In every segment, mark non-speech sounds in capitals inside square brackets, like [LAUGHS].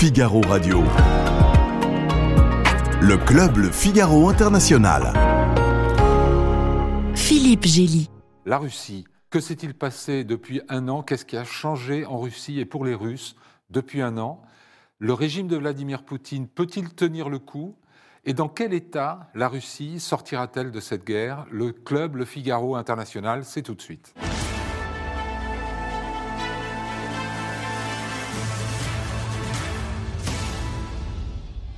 Figaro Radio. Le club Le Figaro International. Philippe Gély. La Russie. Que s'est-il passé depuis un an? Qu'est-ce qui a changé en Russie et pour les Russes depuis un an? Le régime de Vladimir Poutine peut-il tenir le coup? Et dans quel état la Russie sortira-t-elle de cette guerre? Le club Le Figaro International, c'est tout de suite.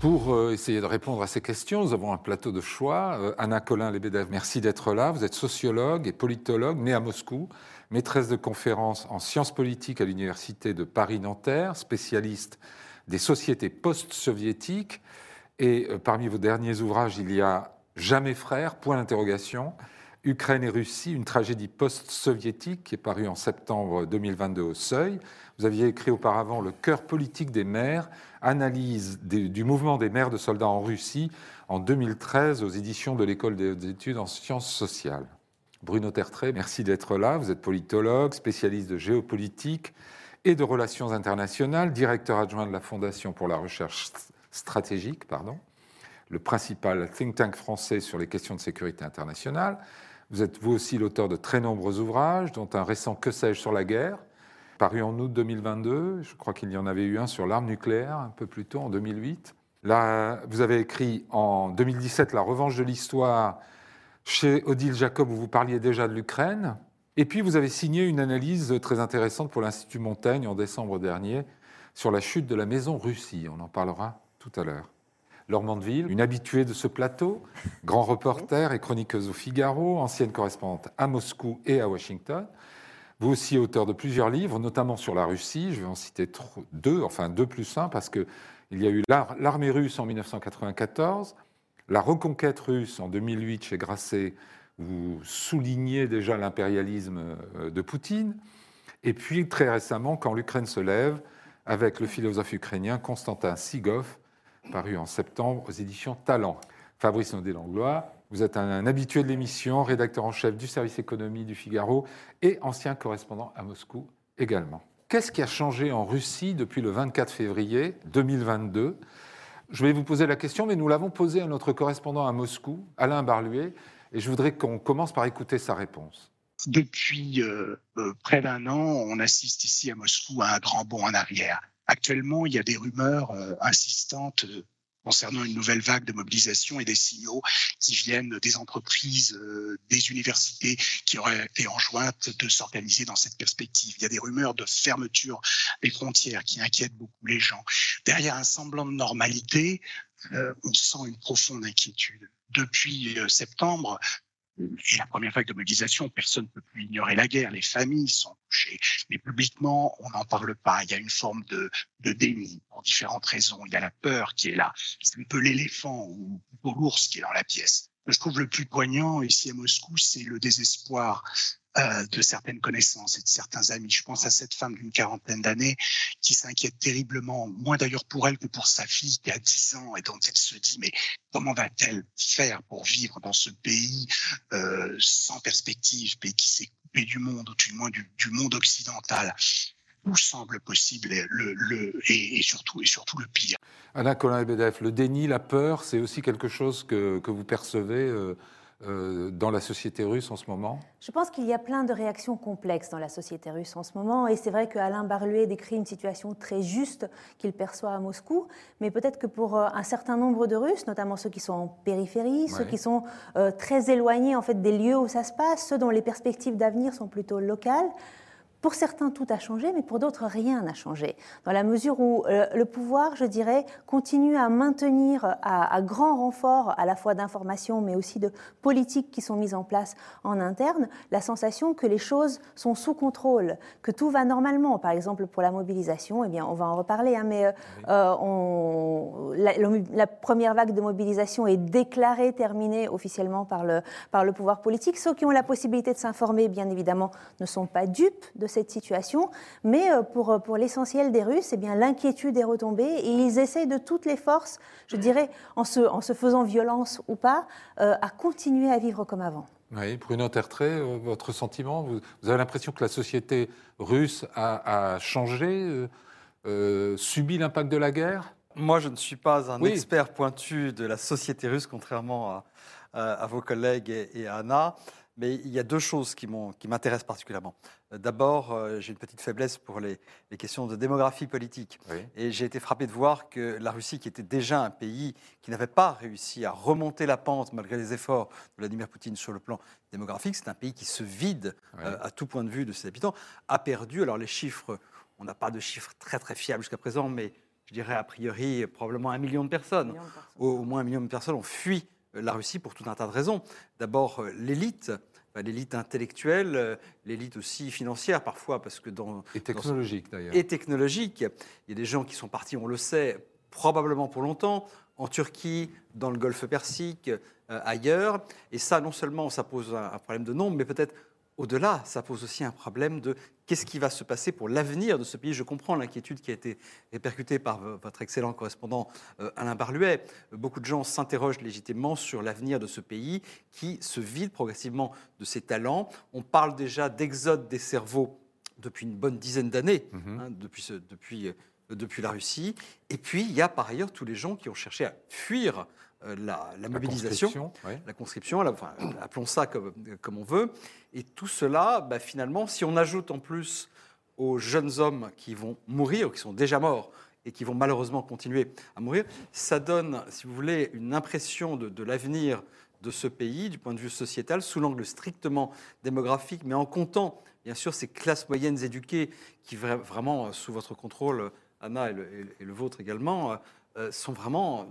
Pour euh, essayer de répondre à ces questions, nous avons un plateau de choix. Euh, Anna Colin-Lebedev, merci d'être là. Vous êtes sociologue et politologue, née à Moscou, maîtresse de conférences en sciences politiques à l'Université de Paris-Nanterre, spécialiste des sociétés post-soviétiques. Et euh, parmi vos derniers ouvrages, il y a Jamais frères, point d'interrogation, Ukraine et Russie, une tragédie post-soviétique qui est parue en septembre 2022 au Seuil. Vous aviez écrit auparavant Le cœur politique des mères, analyse du mouvement des mères de soldats en Russie en 2013 aux éditions de l'École des études en sciences sociales. Bruno Tertré, merci d'être là. Vous êtes politologue, spécialiste de géopolitique et de relations internationales, directeur adjoint de la Fondation pour la recherche stratégique, pardon, le principal think tank français sur les questions de sécurité internationale. Vous êtes vous aussi l'auteur de très nombreux ouvrages, dont un récent Que sais-je sur la guerre, paru en août 2022. Je crois qu'il y en avait eu un sur l'arme nucléaire un peu plus tôt, en 2008. Là, vous avez écrit en 2017 La revanche de l'histoire chez Odile Jacob, où vous parliez déjà de l'Ukraine. Et puis, vous avez signé une analyse très intéressante pour l'Institut Montaigne en décembre dernier sur la chute de la maison Russie. On en parlera tout à l'heure. Laure Mandeville, une habituée de ce plateau, grand reporter et chroniqueuse au Figaro, ancienne correspondante à Moscou et à Washington. Vous aussi auteur de plusieurs livres, notamment sur la Russie. Je vais en citer deux, enfin deux plus un, parce qu'il y a eu l'armée russe en 1994, la reconquête russe en 2008 chez Grasset, vous soulignez déjà l'impérialisme euh, de Poutine, et puis très récemment, quand l'Ukraine se lève, avec le philosophe ukrainien Konstantin Sigov, paru en septembre aux éditions Talent. Fabrice Naudet-Langlois, vous êtes un, habitué de l'émission, rédacteur en chef du service économie du Figaro et ancien correspondant à Moscou également. Qu'est-ce qui a changé en Russie depuis le 24 février 2022 Je vais vous poser la question, mais nous l'avons posée à notre correspondant à Moscou, Alain Barluet, et je voudrais qu'on commence par écouter sa réponse. Depuis euh, euh, près d'un an, on assiste ici à Moscou à un grand bond en arrière. Actuellement, il y a des rumeurs euh, insistantes concernant une nouvelle vague de mobilisation et des signaux qui viennent des entreprises, euh, des universités qui auraient été enjointes de s'organiser dans cette perspective. Il y a des rumeurs de fermeture des frontières qui inquiètent beaucoup les gens. Derrière un semblant de normalité, euh, on sent une profonde inquiétude. Depuis euh, septembre, et la première vague de mobilisation, personne ne peut plus ignorer la guerre, les familles sont touchées, mais publiquement, on n'en parle pas. Il y a une forme de, de déni pour différentes raisons. Il y a la peur qui est là. C'est un peu l'éléphant ou, ou l'ours qui est dans la pièce. Je trouve le plus poignant ici à Moscou, c'est le désespoir euh, de certaines connaissances et de certains amis. Je pense à cette femme d'une quarantaine d'années qui s'inquiète terriblement, moins d'ailleurs pour elle que pour sa fille qui a 10 ans et dont elle se dit mais comment va-t-elle faire pour vivre dans ce pays euh, sans perspective, pays qui s'est coupé du monde, ou du moins du, du monde occidental? Où semble possible le, le, et, et, surtout, et surtout le pire. Anna Colin-Bedeff, le déni, la peur, c'est aussi quelque chose que, que vous percevez euh, euh, dans la société russe en ce moment? Je pense qu'il y a plein de réactions complexes dans la société russe en ce moment. Et c'est vrai qu'Alain Barluet décrit une situation très juste qu'il perçoit à Moscou. Mais peut-être que pour euh, un certain nombre de Russes, notamment ceux qui sont en périphérie, ouais. ceux qui sont euh, très éloignés en fait, des lieux où ça se passe, ceux dont les perspectives d'avenir sont plutôt locales, pour certains, tout a changé, mais pour d'autres, rien n'a changé. Dans la mesure où euh, le pouvoir, je dirais, continue à maintenir à, à grand renfort à la fois d'informations, mais aussi de politiques qui sont mises en place en interne, la sensation que les choses sont sous contrôle, que tout va normalement. Par exemple, pour la mobilisation, eh bien, on va en reparler, hein, mais euh, on, la, la, première vague de mobilisation est déclarée terminée officiellement par le, par le pouvoir politique. Ceux qui ont la possibilité de s'informer, bien évidemment, ne sont pas dupes de cette situation, mais euh, pour, pour l'essentiel des Russes, eh bien, l'inquiétude est retombée et ils essayent de toutes les forces, je dirais, en se, en se faisant violence ou pas, euh, à continuer à vivre comme avant. Oui, Bruno Tertré, euh, votre sentiment vous, vous avez l'impression que la société russe a, a changé euh, subit l'impact de la guerre? Moi, je ne suis pas un Oui. expert pointu de la société russe, contrairement à, à- à vos collègues et, et à Anna. Mais il y a deux choses qui m'intéressent particulièrement. D'abord, euh, j'ai une petite faiblesse pour les, les questions de démographie politique. Oui. Et j'ai été frappé de voir que la Russie, qui était déjà un pays qui n'avait pas réussi à remonter la pente malgré les efforts de Vladimir Poutine sur le plan démographique, c'est un pays qui se vide euh, à tout point de vue de ses habitants, a perdu. Alors les chiffres, on n'a pas de chiffres très très fiables jusqu'à présent, mais je dirais a priori probablement un million de personnes. Millions de personnes. Au, au moins un million de personnes ont fui euh, la Russie pour tout un tas de raisons. D'abord euh, l'élite. L'élite intellectuelle, euh, l'élite aussi financière parfois, parce que dans, Et technologique d'ailleurs. et technologique. Il y a des gens qui sont partis, on le sait, probablement pour longtemps, en Turquie, dans le Golfe Persique, euh, ailleurs. Et ça, non seulement ça pose un, un problème de nombre, mais peut-être au-delà, ça pose aussi un problème de qu'est-ce qui va se passer pour l'avenir de ce pays. Je comprends l'inquiétude qui a été répercutée par votre excellent correspondant euh, Alain Barluet. Beaucoup de gens s'interrogent légitimement sur l'avenir de ce pays qui se vide progressivement de ses talents. On parle déjà d'exode des cerveaux depuis une bonne dizaine d'années, Mhm. hein, depuis, ce- depuis, euh, depuis la Russie. Et puis, il y a par ailleurs tous les gens qui ont cherché à fuir euh, la, mobilisation conscription, la conscription, la- enfin, appelons ça comme, comme on veut. Et tout cela, bah, finalement, si on ajoute en plus aux jeunes hommes qui vont mourir, ou qui sont déjà morts, et qui vont malheureusement continuer à mourir, ça donne, si vous voulez, une impression de, de l'avenir de ce pays, du point de vue sociétal, sous l'angle strictement démographique, mais en comptant, bien sûr, ces classes moyennes éduquées qui, vra- vraiment, euh, sous votre contrôle, Anna et le, et vôtre également, euh, sont vraiment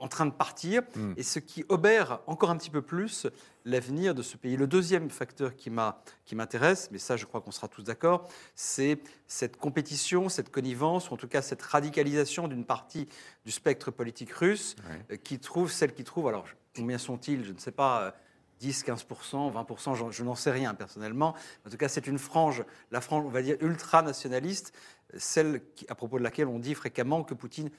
en train de partir, Mm. et ce qui obère encore un petit peu plus l'avenir de ce pays. Le deuxième facteur qui m'intéresse, mais ça je crois qu'on sera tous d'accord, c'est cette compétition, cette connivence, ou en tout cas cette radicalisation d'une partie du spectre politique russe, euh, qui trouve, celle qui trouve, alors combien sont-ils, je ne sais pas, euh, 10, 15%, 20%, j'en- je n'en sais rien personnellement. En tout cas, c'est une frange, la frange, on va dire, ultranationaliste, euh, celle qui- à propos de laquelle on dit fréquemment que Poutine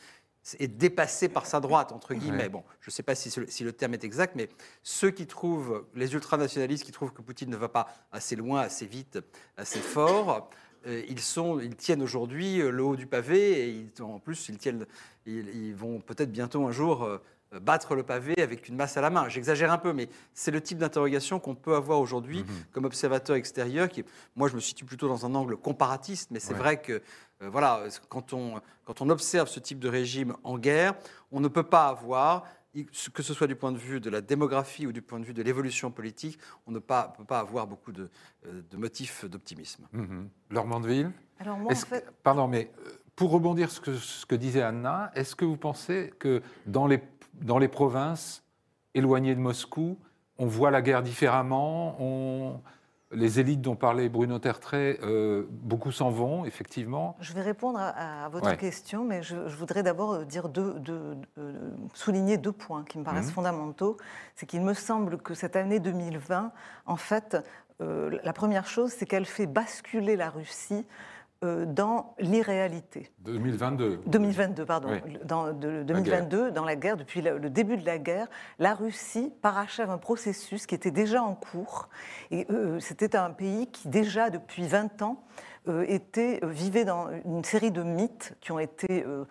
est dépassé par sa droite, entre guillemets. Ouais. Bon, je ne sais pas si, si le terme est exact, mais ceux qui trouvent, les ultranationalistes qui trouvent que Poutine ne va pas assez loin, assez vite, assez fort, euh, ils, sont, ils tiennent aujourd'hui euh, le haut du pavé et ils- en plus, ils, tiennent, ils, ils vont peut-être bientôt un jour euh, battre le pavé avec une masse à la main. J'exagère un peu, mais c'est le type d'interrogation qu'on peut avoir aujourd'hui Mhm. comme observateur extérieur. Qui, moi, je me situe plutôt dans un angle comparatiste, mais c'est Ouais. vrai que voilà, quand on, quand on observe ce type de régime en guerre, on ne peut pas avoir, que ce soit du point de vue de la démographie ou du point de vue de l'évolution politique, on ne pas- peut pas avoir beaucoup de, euh, de motifs d'optimisme. Laure Mandeville Alors moi, en que- Pardon, mais euh, pour rebondir sur ce que, ce que disait Anna, est-ce que vous pensez que dans les, dans les provinces éloignées de Moscou, on voit la guerre différemment on- Les élites dont parlait Bruno Tertrais, euh, beaucoup s'en vont, effectivement. Je vais répondre à, à votre Ouais. question, mais je, je voudrais d'abord euh, dire deux, deux- euh, souligner deux points qui me paraissent Mhm. fondamentaux. C'est qu'il me semble que cette année 2020, en fait, euh, la première chose, c'est qu'elle fait basculer la Russie dans l'irréalité. 2022. 2022, pardon. Oui. Dans, de- 2022, dans la guerre, depuis le, début de la guerre, la Russie parachève un processus qui était déjà en cours. Et euh, c'était un pays qui, déjà depuis 20 ans, euh, était, euh, vivait dans une série de mythes qui ont été. euh, euh,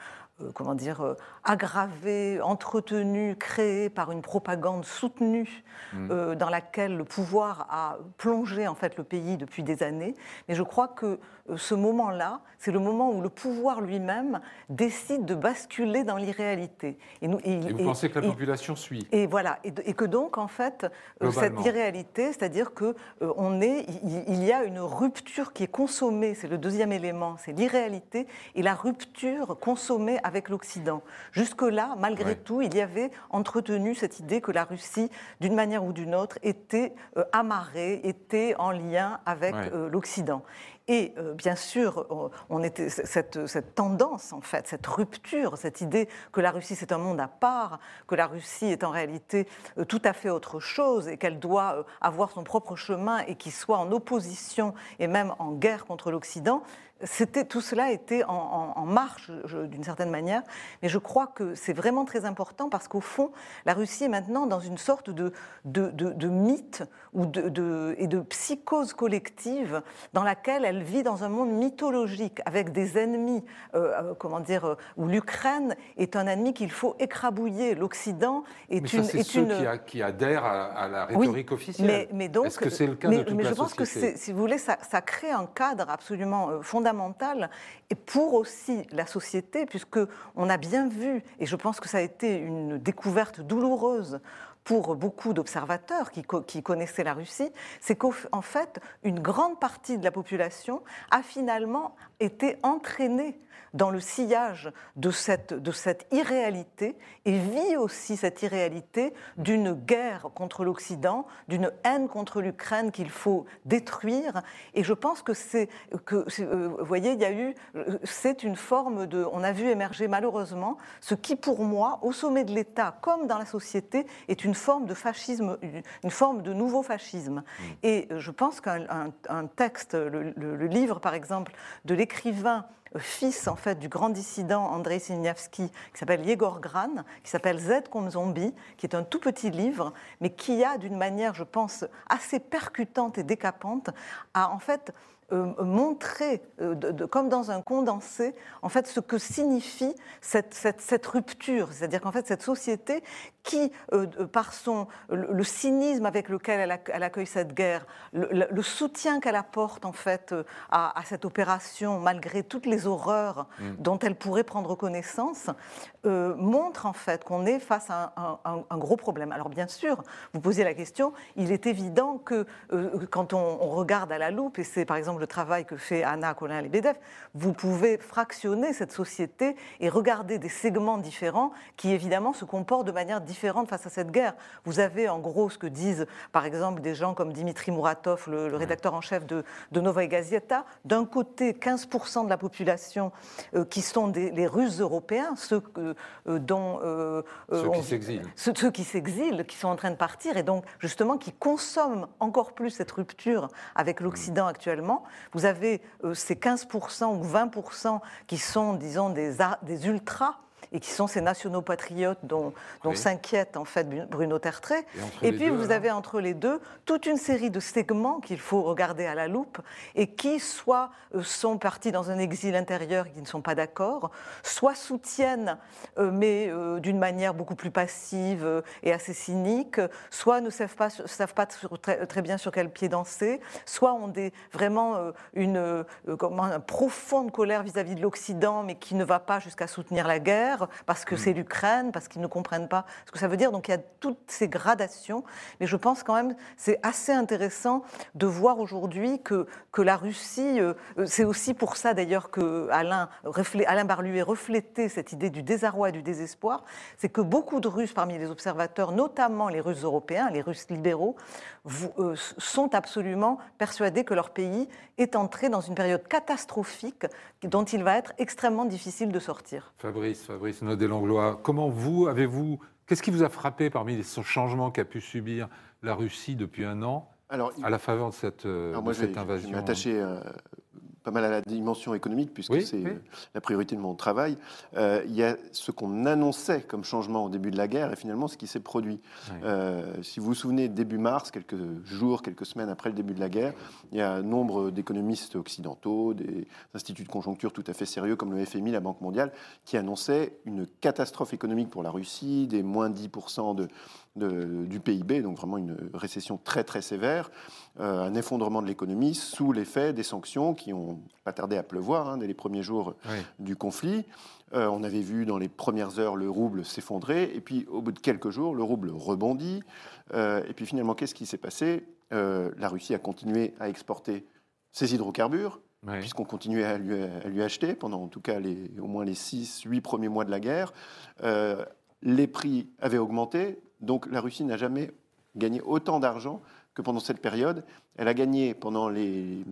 comment dire, euh, aggravés, entretenus, créés par une propagande soutenue Mm. euh, dans laquelle le pouvoir a plongé en fait le pays depuis des années. Mais je crois que euh, ce moment-là, c'est le moment où le pouvoir lui-même décide de basculer dans l'irréalité. Et, nous, et- Et vous et- pensez que la population suit? Et voilà, et, que donc en fait euh, cette irréalité, c'est-à-dire que euh, on est, il, il y a une rupture qui est consommée, c'est le deuxième élément, c'est l'irréalité et la rupture consommée avec l'Occident. Jusque-là, malgré Ouais. tout, il y avait entretenu cette idée que la Russie, d'une manière ou d'une autre, était euh, amarrée, était en lien avec Ouais. euh, l'Occident. Et euh, bien sûr, on- était cette, cette tendance, en fait, cette rupture, cette idée que la Russie c'est un monde à part, que la Russie est en réalité euh, tout à fait autre chose et qu'elle doit euh, avoir son propre chemin et qu'il soit en opposition et même en guerre contre l'Occident. C'était tout cela était en, marche d'une certaine manière, mais je crois que c'est vraiment très important parce qu'au fond, la Russie est maintenant dans une sorte de, de, mythe ou de, et de psychose collective dans laquelle elle vit dans un monde mythologique avec des ennemis, euh, euh, comment dire, euh, où l'Ukraine est un ennemi qu'il faut écrabouiller. L'Occident est mais une. c'est ceux Qui, qui, adhèrent à, la rhétorique officielle. Mais, donc, Est-ce que c'est le cas de toute mais je pense que, si vous voulez, ça, ça crée un cadre absolument fondamental et pour aussi la société, puisque on a bien vu, et je pense que ça a été une découverte douloureuse pour beaucoup d'observateurs qui, qui, connaissaient la Russie, c'est qu'en fait, une grande partie de la population a finalement été entraînée dans le sillage de cette, de cette irréalité et vit aussi cette irréalité d'une guerre contre l'Occident, d'une haine contre l'Ukraine qu'il faut détruire. Et je pense que c'est que, euh, vous voyez, il y a eu, c'est une forme de, on a vu émerger malheureusement ce qui pour moi, au sommet de l'État comme dans la société, est une forme de fascisme, une forme de nouveau fascisme. Mmh. Et je pense qu'un texte, le, le livre par exemple de l'écrivain fils en fait du grand dissident Andrei Signavski, qui s'appelle Yegor Gran, qui s'appelle Z comme zombie, qui est un tout petit livre, mais qui a d'une manière, je pense, assez percutante et décapante, a en fait euh, montrer, euh, comme dans un condensé, en fait, ce que signifie cette, cette, rupture. C'est-à-dire qu'en fait, cette société qui, euh, par son, le, cynisme avec lequel elle, accueille cette guerre, le, soutien qu'elle apporte en fait à, cette opération, malgré toutes les horreurs mm. dont elle pourrait prendre connaissance, montre en fait qu'on est face à un, gros problème. Alors bien sûr, vous posez la question, il est évident que quand on, on regarde à la loupe, et c'est par exemple le travail que fait Anna Colin-Lebedev, vous pouvez fractionner cette société et regarder des segments différents qui, évidemment, se comportent de manière différente face à cette guerre. Vous avez, en gros, ce que disent, par exemple, des gens comme Dimitri Muratov, le, rédacteur en chef de, de Novaï Gazeta. D'un côté, 15% de la population euh, qui sont des, les Russes européens, ceux euh, dont... Euh, ceux qui s'exilent. Ceux, ceux qui s'exilent, qui sont en train de partir, et donc, justement, qui consomment encore plus cette rupture avec l'Occident actuellement. Vous avez euh, ces 15% ou 20% qui sont, disons, des, des ultras et qui sont ces nationaux patriotes dont, dont s'inquiète en fait Bruno Tertrais. Et, puis vous avez entre les deux toute une série de segments qu'il faut regarder à la loupe et qui soit euh, sont partis dans un exil intérieur et qui ne sont pas d'accord, soit soutiennent euh, mais euh, d'une manière beaucoup plus passive et assez cynique, soit ne savent pas, savent pas très, bien sur quel pied danser, soit ont des, vraiment une, profonde colère vis-à-vis -vis de l'Occident mais qui ne va pas jusqu'à soutenir la guerre parce que mm. c'est l'Ukraine, parce qu'ils ne comprennent pas ce que ça veut dire. Donc il y a toutes ces gradations. Mais je pense quand même c'est assez intéressant de voir aujourd'hui que, que la Russie, euh, c'est aussi pour ça d'ailleurs que Alain, Alain Barluet reflétait cette idée du désarroi et du désespoir, c'est que beaucoup de Russes parmi les observateurs, notamment les Russes européens, les Russes libéraux, euh, sont absolument persuadés que leur pays est entré dans une période catastrophique dont il va être extrêmement difficile de sortir. Fabrice, Fabrice Naudet-Langlois, comment vous, avez-vous, qu'est-ce qui vous a frappé parmi les changements qu'a pu subir la Russie depuis un an alors, à la faveur de cette, euh, de cette invasion pas mal à la dimension économique, puisque c'est la priorité de mon travail. Euh, il y a ce qu'on annonçait comme changement au début de la guerre et finalement ce qui s'est produit. Euh, si vous vous souvenez, début mars, quelques jours, quelques semaines après le début de la guerre, il y a un nombre d'économistes occidentaux, des instituts de conjoncture tout à fait sérieux comme le FMI, la Banque mondiale, qui annonçaient une catastrophe économique pour la Russie, des moins 10% de, du PIB, donc vraiment une récession très très sévère, euh, un effondrement de l'économie sous l'effet des sanctions qui ont pas tardé à pleuvoir hein, dès les premiers jours du conflit. Euh, on avait vu dans les premières heures le rouble s'effondrer, et puis au bout de quelques jours, le rouble rebondit. Euh, et puis finalement, qu'est-ce qui s'est passé? La Russie a continué à exporter ses hydrocarbures, puisqu'on continuait à lui, à lui, acheter pendant en tout cas les, au moins les 6-8 premiers mois de la guerre. les prix avaient augmenté, donc la Russie n'a jamais gagné autant d'argent que pendant cette période. Elle a gagné pendant les,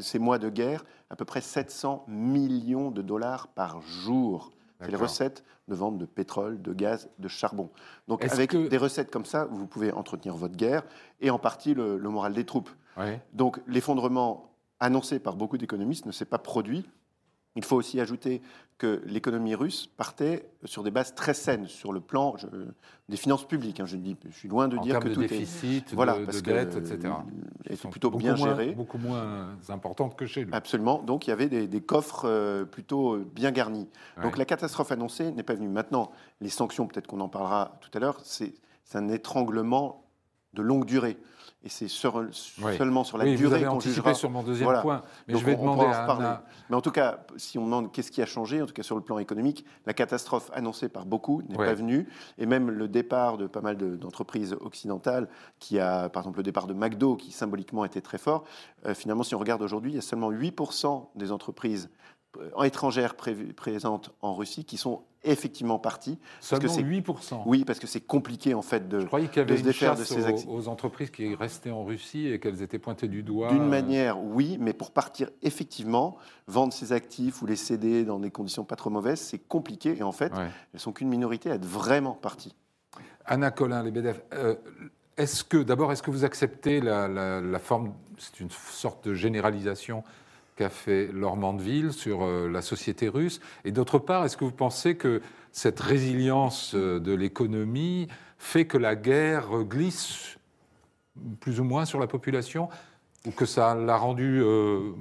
ces mois de guerre à peu près 700 millions de dollars par jour. C'est les recettes de vente de pétrole, de gaz, de charbon. Donc avec des recettes comme ça, vous pouvez entretenir votre guerre et en partie le, moral des troupes. Donc l'effondrement annoncé par beaucoup d'économistes ne s'est pas produit. Il faut aussi ajouter que l'économie russe partait sur des bases très saines sur le plan des finances publiques. Hein. je, dis, je suis loin de dire que de tout déficit, est voilà, de, parce dette, etc. Sont plutôt bien moins, gérés, beaucoup moins importantes que chez nous. Absolument. Donc il y avait des, coffres euh, plutôt bien garnis. Donc la catastrophe annoncée n'est pas venue. Maintenant, les sanctions, peut-être qu'on en parlera tout à l'heure, c'est un étranglement de longue durée. Et c'est seulement sur la oui, durée qu'on jugera. sur mon deuxième point. Mais je vais demander à Anna... Mais en tout cas, si on demande qu'est-ce qui a changé, en tout cas sur le plan économique, la catastrophe annoncée par beaucoup n'est pas venue. Et même le départ de pas mal d'entreprises occidentales, qui a, par exemple, le départ de McDo, qui symboliquement était très fort, euh, finalement, si on regarde aujourd'hui, il y a seulement 8% des entreprises étrangères présentes en Russie qui sont effectivement parties. Seulement parce que 8% Oui, parce que c'est compliqué en fait de, Je croyais qu'il y avait de se défaire de ces aux, aux entreprises qui restaient en Russie et qu'elles étaient pointées du doigt. D'une manière, oui, mais pour partir effectivement, vendre ses actifs ou les céder dans des conditions pas trop mauvaises, c'est compliqué et en fait, elles sont qu'une minorité à être vraiment parties. Anna Colin, les BDF. Euh, est-ce que, d'abord, est-ce que vous acceptez la, la forme, c'est une sorte de généralisation qu'a fait Laure Mandeville sur euh, la société russe. Et d'autre part, est-ce que vous pensez que cette résilience euh, de l'économie fait que la guerre glisse plus ou moins sur la population ou que ça l'a rendu, euh,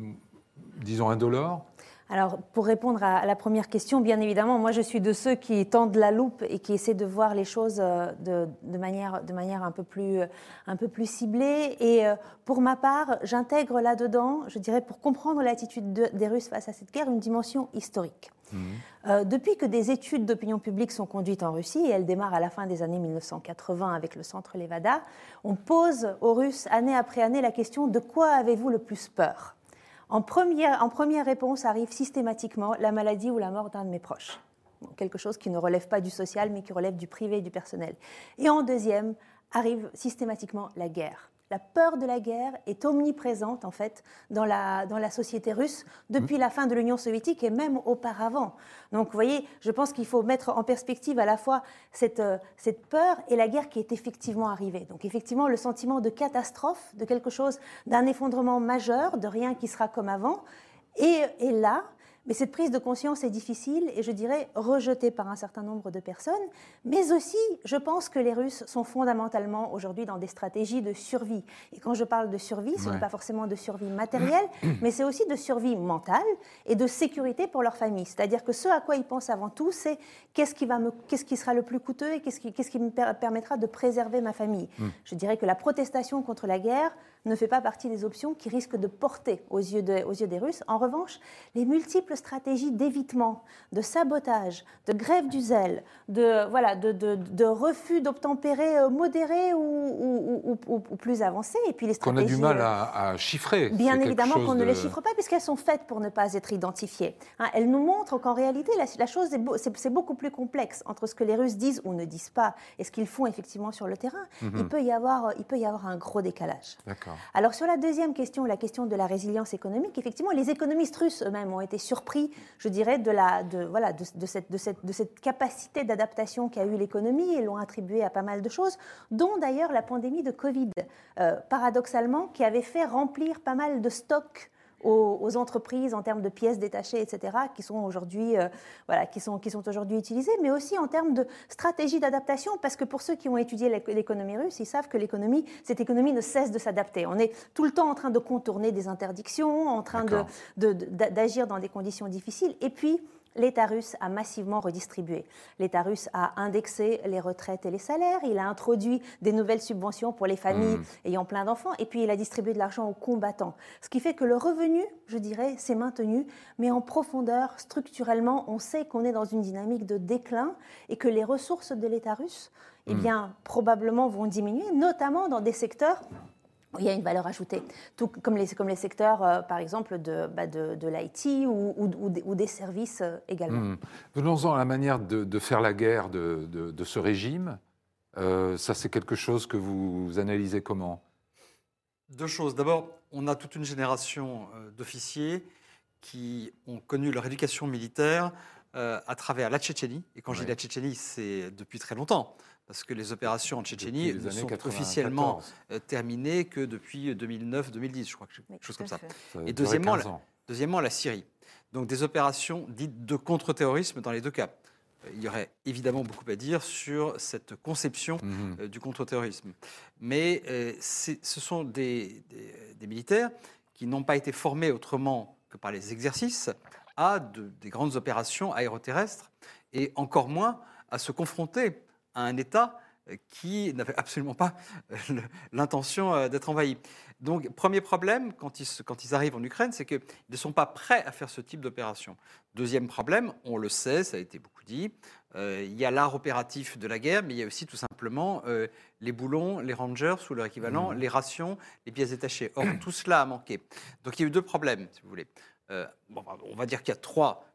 disons, indolore? Alors, pour répondre à la première question, bien évidemment, moi je suis de ceux qui tendent la loupe et qui essaient de voir les choses euh, de, manière, de manière un, peu plus, un peu plus ciblée. Et euh, pour ma part, j'intègre là-dedans, je dirais, pour comprendre l'attitude des Russes face à cette guerre, une dimension historique. Mmh. Euh, depuis que des études d'opinion publique sont conduites en Russie, et elles démarrent à la fin des années 1980 avec le centre Levada, on pose aux Russes année après année la question de quoi avez-vous le plus peur? En première, réponse arrive systématiquement la maladie ou la mort d'un de mes proches. quelque chose qui ne relève pas du social, mais qui relève du privé et du personnel. Et en deuxième arrive systématiquement la guerre la peur de la guerre est omniprésente en fait dans la, dans la société russe depuis la fin de l'Union soviétique et même auparavant. Donc vous voyez, je pense qu'il faut mettre en perspective à la fois cette, euh, cette peur et la guerre qui est effectivement arrivée. Donc effectivement le sentiment de catastrophe, de quelque chose, d'un effondrement majeur, de rien qui sera comme avant, et, et là, mais cette prise de conscience est difficile et je dirais rejetée par un certain nombre de personnes. Mais aussi, je pense que les Russes sont fondamentalement aujourd'hui dans des stratégies de survie. Et quand je parle de survie, ce n'est pas forcément de survie matérielle, [CLEARS THROAT] mais c'est aussi de survie mentale et de sécurité pour leur famille. C'est-à-dire que ce à quoi ils pensent avant tout, c'est qu'est-ce qui, va me, qu'est-ce qui sera le plus coûteux et qu'est-ce qui, qu'est-ce qui me permettra de préserver ma famille. Mm. Je dirais que la protestation contre la guerre ne fait pas partie des options qui risquent de porter aux yeux, aux yeux des Russes. En revanche, les multiples stratégies d'évitement, de sabotage, de grève du zèle, de, voilà, de, de, refus d'obtempérer euh, modéré ou, ou, plus avancé, et puis les stratégies... Qu'on a du mal à, chiffrer. Bien évidemment qu'on ne les chiffre pas, puisqu'elles sont faites pour ne pas être identifiées. Hein, elles nous montrent qu'en réalité, la, chose, c'est beaucoup plus complexe entre ce que les Russes disent ou ne disent pas et ce qu'ils font effectivement sur le terrain. Mhm. il, peut y avoir, il peut y avoir un gros décalage. D'accord. Alors sur la deuxième question, la question de la résilience économique, effectivement, les économistes russes eux-mêmes ont été surpris, je dirais, de, la, voilà, de, cette, capacité d'adaptation qu'a eu l'économie. Et l'ont attribué à pas mal de choses, dont d'ailleurs la pandémie de Covid, euh, paradoxalement, qui avait fait remplir pas mal de stocks aux, entreprises en termes de pièces détachées, etc., qui sont aujourd'hui euh, voilà, qui sont, qui sont aujourd'hui utilisées, mais aussi en termes de stratégie d'adaptation, parce que pour ceux qui ont étudié l'économie russe, ils savent que l'économie, cette économie ne cesse de s'adapter. On est tout le temps en train de contourner des interdictions, en train d'agir de, de, dans des conditions difficiles, et puis l'État russe a massivement redistribué. L'État russe a indexé les retraites et les salaires, il a introduit des nouvelles subventions pour les familles hmm. ayant plein d'enfants, et puis il a distribué de l'argent aux combattants. Ce qui fait que le revenu, je dirais, s'est maintenu, mais en profondeur, structurellement, on sait qu'on est dans une dynamique de déclin et que les ressources de l'État russe, eh hmm. bien, probablement vont diminuer, notamment dans des secteurs il y a une valeur ajoutée, tout comme les, comme les secteurs, euh, par exemple, de, bah, de, de l'IT ou, ou, des services euh, également. Mmh. Venons-en à la manière de, faire la guerre de, de ce régime. Euh, ça, c'est quelque chose que vous analysez comment? Deux choses. D'abord, on a toute une génération d'officiers qui ont connu leur éducation militaire à travers la Tchétchénie. Et quand je dis la Tchétchénie, c'est depuis très longtemps parce que les opérations en Tchétchénie ne sont officiellement terminées que depuis 2009-2010, je crois, quelque chose comme ça. Et deuxièmement la, deuxièmement, la Syrie. Donc des opérations dites de contre-terrorisme dans les deux cas. Il y aurait évidemment beaucoup à dire sur cette conception mhm. euh, du contre-terrorisme. Mais euh, ce sont des, militaires qui n'ont pas été formés autrement que par les exercices à des grandes opérations aéroterrestres et encore moins à se confronter à un État qui n'avait absolument pas euh, l'intention euh, d'être envahi. Donc, premier problème, quand ils, quand ils arrivent en Ukraine, c'est qu'ils ne sont pas prêts à faire ce type d'opération. Deuxième problème, on le sait, ça a été beaucoup dit, euh, il y a l'art opératif de la guerre, mais il y a aussi tout simplement les boulons, les rangers ou leur équivalent, mmh. les rations, les pièces détachées. Or, [COUGHS] tout cela a manqué. Donc, il y a eu deux problèmes, si vous voulez. on va dire qu'il y a trois,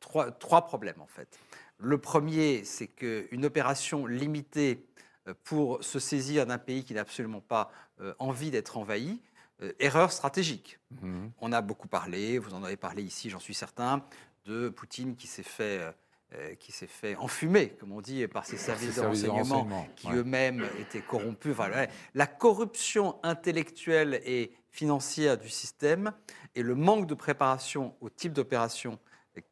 trois, trois problèmes, en fait. Le premier, c'est qu'une opération limitée euh, pour se saisir d'un pays qui n'a absolument pas euh, envie d'être envahi, euh, erreur stratégique. Mhm. On a beaucoup parlé, vous en avez parlé ici, j'en suis certain, de Poutine qui s'est fait qui s'est fait enfumer, comme on dit, par ses services, de, renseignement, qui eux-mêmes étaient corrompus. la corruption intellectuelle et financière du système et le manque de préparation au type d'opération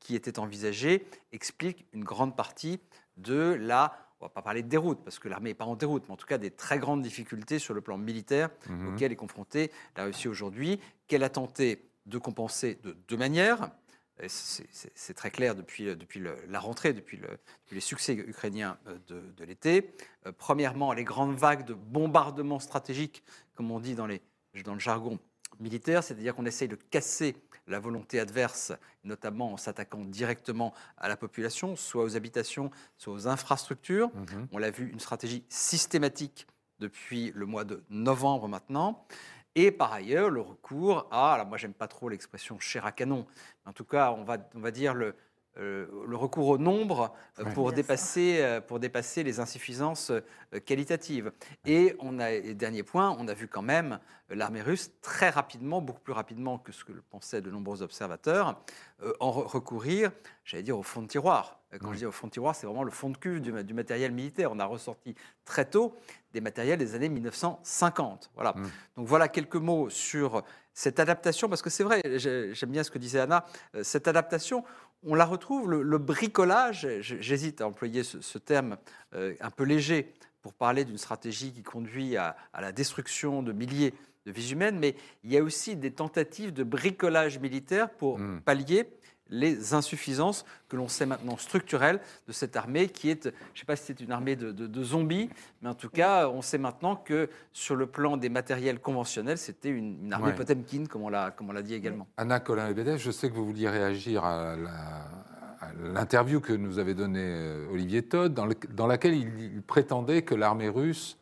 qui était envisagé explique une grande partie de la on ne va pas parler de déroute, parce que l'armée n'est pas en déroute, mais en tout cas des très grandes difficultés sur le plan militaire mhm. auxquelles est confrontée la Russie aujourd'hui, qu'elle a tenté de compenser de deux manières. C'est très clair depuis, depuis la rentrée, depuis, le, les succès ukrainiens euh, de, l'été. Euh, premièrement, les grandes vagues de bombardements stratégiques, comme on dit dans, les, dans le jargon militaire, c'est-à-dire qu'on essaye de casser la volonté adverse, notamment en s'attaquant directement à la population, soit aux habitations, soit aux infrastructures. Mhm. On l'a vu, une stratégie systématique depuis le mois de novembre maintenant. Et par ailleurs, le recours à, alors moi j'aime pas trop l'expression chair à canon, mais en tout cas on va, on va dire le, le recours au nombre euh, pour, dépasser, euh, pour dépasser les insuffisances qualitatives. Et on a, dernier point, on a vu quand même l'armée russe très rapidement, beaucoup plus rapidement que ce que pensaient de nombreux observateurs, en recourir, j'allais dire, au fond de tiroir. Quand je dis au fond de tiroir, c'est vraiment le fond de cuve du, matériel militaire. On a ressorti très tôt des matériels des années 1950. Voilà. Mm. Donc voilà quelques mots sur cette adaptation, parce que c'est vrai, j'aime bien ce que disait Anna, cette adaptation, on la retrouve, le, bricolage, j'hésite à employer ce, terme euh, un peu léger pour parler d'une stratégie qui conduit à, la destruction de milliers de vies humaines, mais il y a aussi des tentatives de bricolage militaire pour hmm. pallier les insuffisances que l'on sait maintenant structurelles de cette armée qui est, je ne sais pas si c'est une armée de, zombies, mais en tout cas, on sait maintenant que sur le plan des matériels conventionnels, c'était une, armée Potemkin, comme on l'a dit également. Anna Colin-Lebedev, je sais que vous vouliez réagir à l'interview que nous avait donnée euh, Olivier Todd, dans, laquelle il prétendait que l'armée russe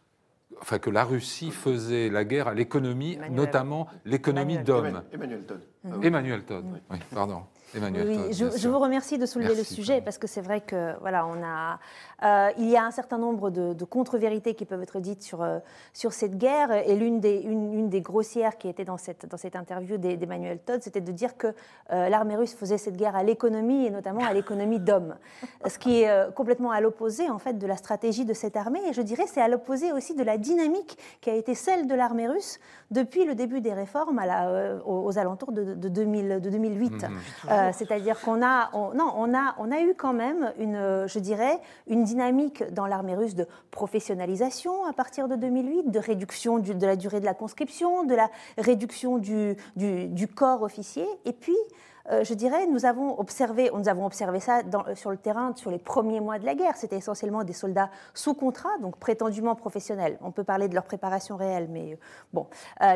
enfin que la Russie faisait la guerre à l'économie, notamment l'économie d'hommes. Emmanuel Todd. Emmanuel Todd, oui, pardon. Emmanuel oui, je, vous remercie de soulever le sujet parce que c'est vrai que voilà, on a, euh, il y a un certain nombre de, contre-vérités qui peuvent être dites sur, euh, sur cette guerre. Et l'une des, une, des grossières qui était dans cette, dans cette interview d'Emmanuel Todd, c'était de dire que euh, l'armée russe faisait cette guerre à l'économie et notamment à l'économie d'hommes, [LAUGHS] ce qui est complètement à l'opposé en fait de la stratégie de cette armée. Et je dirais c'est à l'opposé aussi de la dynamique qui a été celle de l'armée russe depuis le début des réformes à la, aux, alentours de, de, 2000, de 2008. Euh, c'est-à-dire qu'on a, non, on a, on a eu quand même une, je dirais, une dynamique dans l'armée russe de professionnalisation à partir de 2008, de réduction de la durée de la conscription, de la réduction du, du, corps officier, et puis euh, je dirais, nous avons observé, nous avons observé ça euh, sur le terrain sur les premiers mois de la guerre. C'était essentiellement des soldats sous contrat, donc prétendument professionnels. On peut parler de leur préparation réelle, mais euh, bon,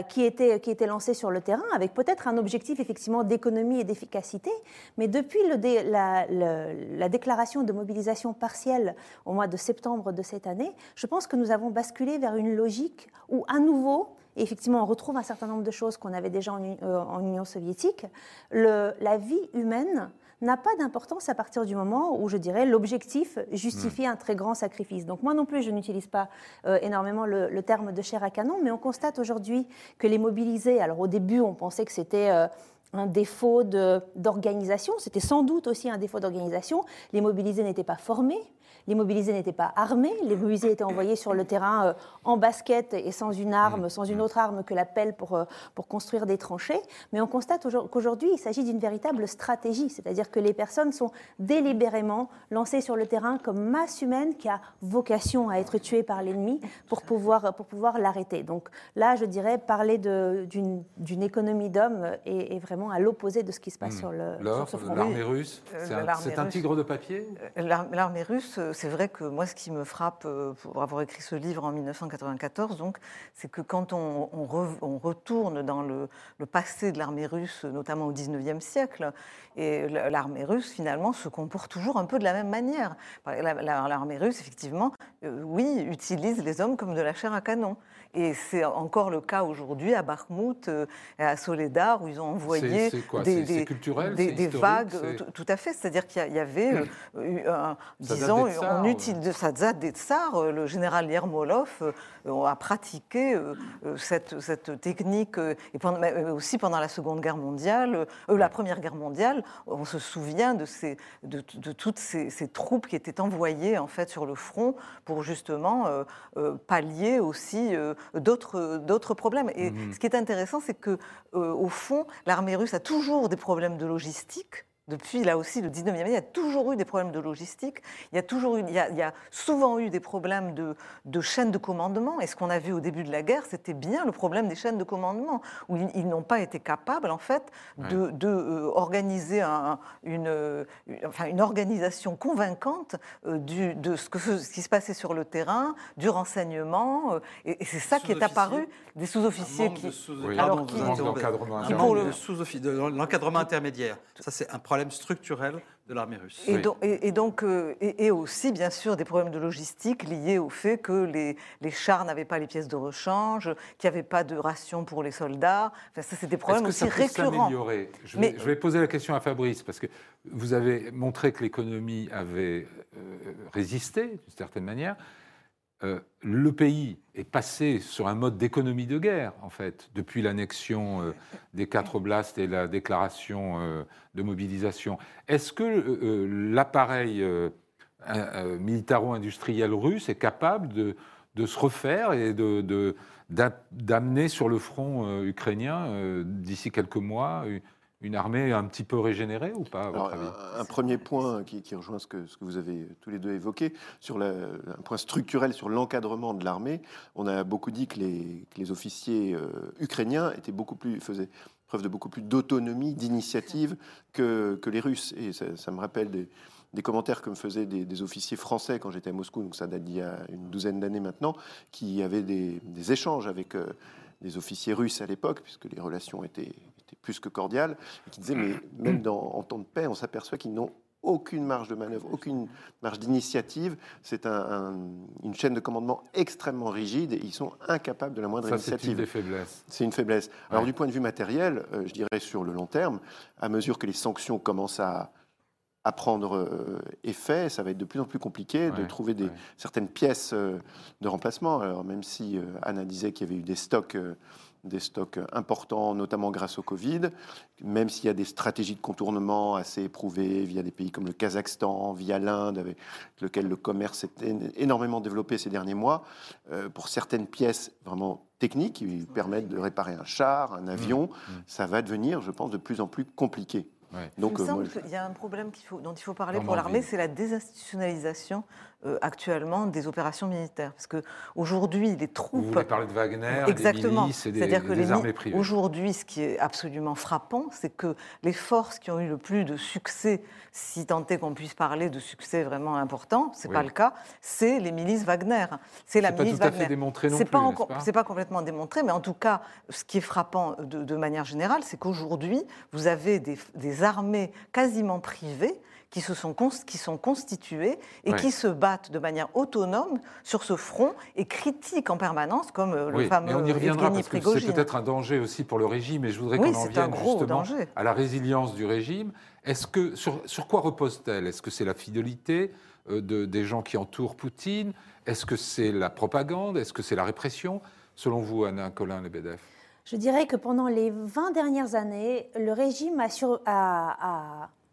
qui, étaient, qui lancés sur le terrain avec peut-être un objectif effectivement d'économie et d'efficacité. Mais depuis la, déclaration de mobilisation partielle au mois de septembre de cette année, je pense que nous avons basculé vers une logique où à nouveau et effectivement, on retrouve un certain nombre de choses qu'on avait déjà en, euh, Union soviétique. Le, la vie humaine n'a pas d'importance à partir du moment où, je dirais, l'objectif justifie hmm. un très grand sacrifice. Donc moi non plus, je n'utilise pas euh, énormément le, terme de chair à canon, mais on constate aujourd'hui que les mobilisés, alors au début, on pensait que c'était... Euh, un défaut d'organisation, c'était sans doute aussi un défaut d'organisation. Les mobilisés n'étaient pas formés, les mobilisés n'étaient pas armés, les mobilisés étaient envoyés sur le terrain euh, en basket et sans une arme, mmh. sans une autre arme que la pelle pour, euh, pour construire des tranchées. Mais on constate qu'aujourd'hui, il s'agit d'une véritable stratégie, c'est-à-dire que les personnes sont délibérément lancées sur le terrain comme masse humaine qui a vocation à être tuée par l'ennemi pour pouvoir, pour pouvoir l'arrêter. Donc là, je dirais, parler d'une économie d'hommes est, vraiment à l'opposé de ce qui se passe mmh. sur le, sur front. L'armée russe, euh, c'est un, tigre de papier? L'armée russe, c'est vrai que moi, ce qui me frappe euh, pour avoir écrit ce livre en 1994, donc, c'est que quand on, retourne dans le, passé de l'armée russe, notamment au 19e siècle, l'armée russe, finalement, se comporte toujours un peu de la même manière. L'armée russe, effectivement, euh, oui, utilise les hommes comme de la chair à canon. Et c'est encore le cas aujourd'hui à Bakhmut euh, et à Soledar, où ils ont envoyé des, des, des, vagues. Tout, à fait. C'est-à-dire qu'il y avait, euh, disons, on utilise de Sadzad des tsars. Euh, le général Yermolov a pratiqué cette, cette, technique, et pendant, aussi pendant la Seconde Guerre mondiale, la Première Guerre mondiale. On se souvient de, ces, de, toutes ces, ces, troupes qui étaient envoyées en fait sur le front pour justement pallier aussi d'autres problèmes. Et mhm. ce qui est intéressant, c'est que euh, au fond, l'armée russe a toujours des problèmes de logistique depuis là aussi le 19e il y a toujours eu des problèmes de logistique, il y a, toujours eu, il y a, souvent eu des problèmes de, de chaînes de commandement. Et ce qu'on a vu au début de la guerre, c'était bien le problème des chaînes de commandement, où ils, n'ont pas été capables, en fait, de, de euh, organiser une, enfin, une organisation convaincante euh, du, de ce, que, ce qui se passait sur le terrain, du renseignement. Euh, et, c'est ça qui est apparu, des sous-officiers qui... alors, qui, l'encadrement intermédiaire. Ça, c'est un problème structurel de l'armée russe. Et, donc, et, donc euh, et, aussi, bien sûr, des problèmes de logistique liés au fait que les, les chars n'avaient pas les pièces de rechange, qu'il n'y avait pas de rations pour les soldats. Enfin, ça, c'est des problèmes que aussi ça peut récurrents. Je, vais, je vais poser la question à Fabrice, parce que vous avez montré que l'économie avait euh, résisté, d'une certaine manière. Euh, le pays est passé sur un mode d'économie de guerre, en fait, depuis l'annexion euh, des quatre oblasts et la déclaration euh, de mobilisation. Est-ce que l'appareil militaro-industriel russe est capable de, se refaire et d'amener sur le front ukrainien, d'ici quelques mois, une armée un petit peu régénérée ou pas Un premier point qui, rejoint ce que, ce que, vous avez tous les deux évoqué, sur un point structurel sur l'encadrement de l'armée, on a beaucoup dit que les, les officiers euh, ukrainiens étaient beaucoup plus, faisaient preuve de beaucoup plus d'autonomie, d'initiative que, que, les Russes. Et ça, me rappelle des, des, commentaires que me faisaient des, officiers français quand j'étais à Moscou, donc ça date d'il y a une douzaine d'années maintenant, qui avaient des, échanges avec... Euh, des officiers russes à l'époque, puisque les relations étaient, plus que cordiales, et qui disaient, mais même dans, en temps de paix, on s'aperçoit qu'ils n'ont aucune marge de manœuvre, aucune marge d'initiative. C'est une chaîne de commandement extrêmement rigide et ils sont incapables de la moindre initiative. C'est une faiblesse. C'est une faiblesse. Alors du point de vue matériel, euh, je dirais sur le long terme, à mesure que les sanctions commencent à, à prendre euh, effet, ça va être de plus en plus compliqué de trouver des, certaines pièces euh, de remplacement. Alors même si Anna disait qu'il y avait eu des stocks, des stocks importants, notamment grâce au Covid, même s'il y a des stratégies de contournement assez éprouvées via des pays comme le Kazakhstan, via l'Inde, avec lequel le commerce s'est énormément développé ces derniers mois, pour certaines pièces vraiment techniques qui permettent de réparer un char, un avion, mmh. Mmh. ça va devenir, je pense, de plus en plus compliqué. Donc, il me semble qu'il y a un problème faut, dont il faut parler pour l'armée, c'est la désinstitutionnalisation euh, actuellement des opérations militaires. Parce qu'aujourd'hui, les troupes. Vous voulez parler de Wagner, Exactement. des milices et des, C'est-à-dire que les armées privées. Aujourd'hui, ce qui est absolument frappant, c'est que les forces qui ont eu le plus de succès, si tant est qu'on puisse parler de succès vraiment important, c'est n'est pas le cas, c'est les milices Wagner. C'est la milice pas tout à fait démontré non plus. Pas c'est pas complètement démontré, mais en tout cas, ce qui est frappant de, manière générale, c'est qu'aujourd'hui, vous avez des, des armées quasiment privées qui, se sont, qui sont constitués et qui se battent de manière autonome sur ce front et critiquent en permanence, comme euh, le fameux. Mais on y reviendra parce que c'est peut-être un danger aussi pour le régime, et je voudrais qu'on en vienne justement à la résilience du régime. Est-ce que sur, sur quoi repose-t-elle? Est-ce que c'est la fidélité euh, de, des gens qui entourent Poutine? Est-ce que c'est la propagande? Est-ce que c'est la répression? Selon vous, Anna Colin Lebedev Je dirais que pendant les 20 dernières années, le régime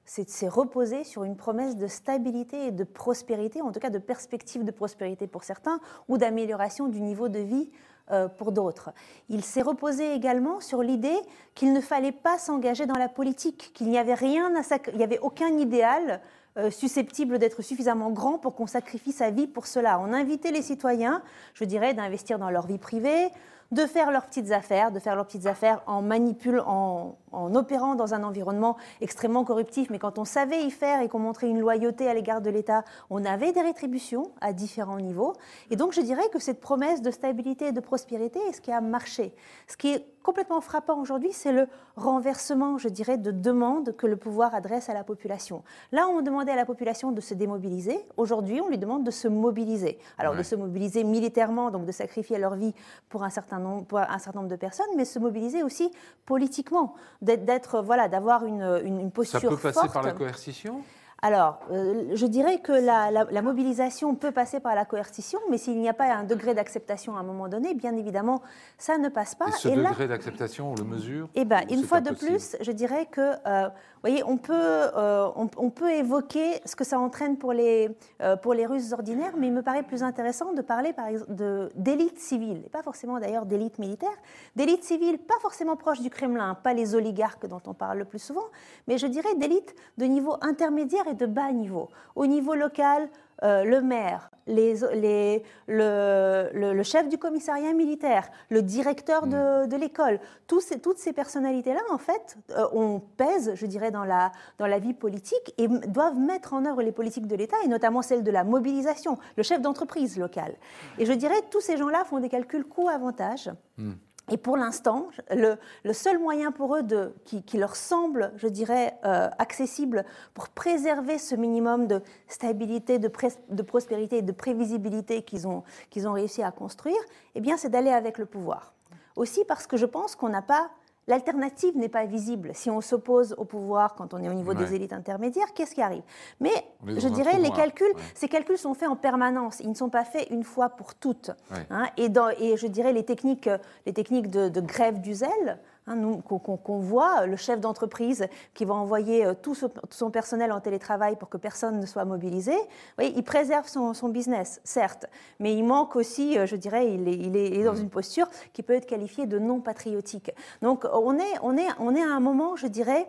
s'est reposé sur une promesse de stabilité et de prospérité, en tout cas de perspective de prospérité pour certains, ou d'amélioration du niveau de vie euh, pour d'autres. Il s'est reposé également sur l'idée qu'il ne fallait pas s'engager dans la politique, qu'il n'y avait rien il n'y avait aucun idéal euh, susceptible d'être suffisamment grand pour qu'on sacrifie sa vie pour cela. On invitait les citoyens, je dirais, d'investir dans leur vie privée, de faire leurs petites affaires, de faire leurs petites affaires en manipulant, en, opérant dans un environnement extrêmement corruptif. Mais quand on savait y faire et qu'on montrait une loyauté à l'égard de l'État, on avait des rétributions à différents niveaux. Et donc je dirais que cette promesse de stabilité et de prospérité est ce qui a marché. Ce qui est complètement frappant aujourd'hui, c'est le renversement, je dirais, de demande que le pouvoir adresse à la population. Là, on demandait à la population de se démobiliser. Aujourd'hui, on lui demande de se mobiliser. Alors, de se mobiliser militairement, donc de sacrifier leur vie pour un certain nombre, pour un certain nombre de personnes, mais se mobiliser aussi politiquement, d'être, voilà, d'avoir une, une, posture forte. Ça peut passer par la coercition? Alors, euh, je dirais que la, mobilisation peut passer par la coercition, mais s'il n'y a pas un degré d'acceptation à un moment donné, bien évidemment, ça ne passe pas. Et ce degré d'acceptation, on le mesure? Eh bien, une fois de plus, je dirais que euh, voyez, on peut, euh, on, peut évoquer ce que ça entraîne pour les, euh, pour les Russes ordinaires, mais il me paraît plus intéressant de parler par exemple d'élite civile, et pas forcément d'ailleurs d'élite militaire, d'élite civile pas forcément proche du Kremlin, pas les oligarques dont on parle le plus souvent, mais je dirais d'élite de niveau intermédiaire et de bas niveau. Au niveau local, euh, le maire, les, les, le, le, chef du commissariat militaire, le directeur de, mm. de l'école, ces, toutes ces personnalités-là, en fait, euh, on pèse, je dirais, dans la, dans la vie politique et doivent mettre en œuvre les politiques de l'État, et notamment celle de la mobilisation, le chef d'entreprise locale. Et je dirais, tous ces gens-là font des calculs coût-avantage. Mm. Et pour l'instant, le, seul moyen pour eux qui, leur semble, je dirais, euh, accessible pour préserver ce minimum de stabilité, de, de prospérité et de prévisibilité qu'ils ont, qu'ils ont réussi à construire, eh bien, c'est d'aller avec le pouvoir. Aussi parce que je pense qu'on n'a pas L'alternative n'est pas visible. Si on s'oppose au pouvoir quand on est au niveau des élites intermédiaires, qu'est-ce qui arrive? Mais je dirais, les calculs, ces calculs sont faits en permanence. Ils ne sont pas faits une fois pour toutes. Hein. et, dans, et, je dirais, les techniques, les techniques de, de grève du zèle, Hein, qu'on voit, le chef d'entreprise qui va envoyer euh, tout, son personnel en télétravail pour que personne ne soit mobilisé, oui, il préserve son, business, certes, mais il manque aussi, euh, je dirais, il est, il est, dans mmh. une posture qui peut être qualifiée de non patriotique. Donc on est, on est, on est à un moment, je dirais,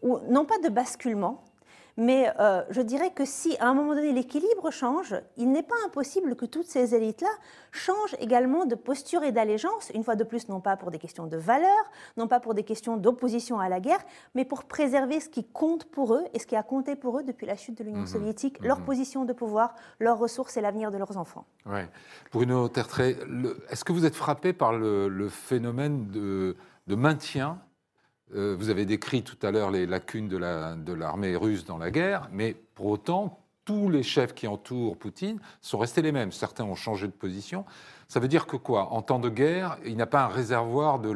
où, non pas de basculement, mais euh, je dirais que si à un moment donné l'équilibre change, il n'est pas impossible que toutes ces élites-là changent également de posture et d'allégeance, une fois de plus, non pas pour des questions de valeur, non pas pour des questions d'opposition à la guerre, mais pour préserver ce qui compte pour eux et ce qui a compté pour eux depuis la chute de l'Union mmh soviétique, leur mmh position de pouvoir, leurs ressources et l'avenir de leurs enfants. Ouais. Bruno Tertrais, est-ce que vous êtes frappé par le, phénomène de, de maintien euh, vous avez décrit tout à l'heure les lacunes de l'armée russe dans la guerre, mais pour autant, tous les chefs qui entourent Poutine sont restés les mêmes. Certains ont changé de position. Ça veut dire que quoi? En temps de guerre, il n'a pas un réservoir de,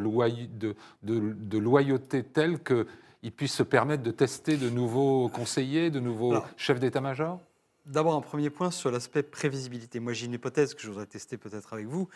loyauté tel qu'il puisse se permettre de tester de nouveaux conseillers, de nouveaux chefs d'état-major? D'abord, un premier point sur l'aspect prévisibilité. Moi, j'ai une hypothèse que je voudrais tester peut-être avec vous.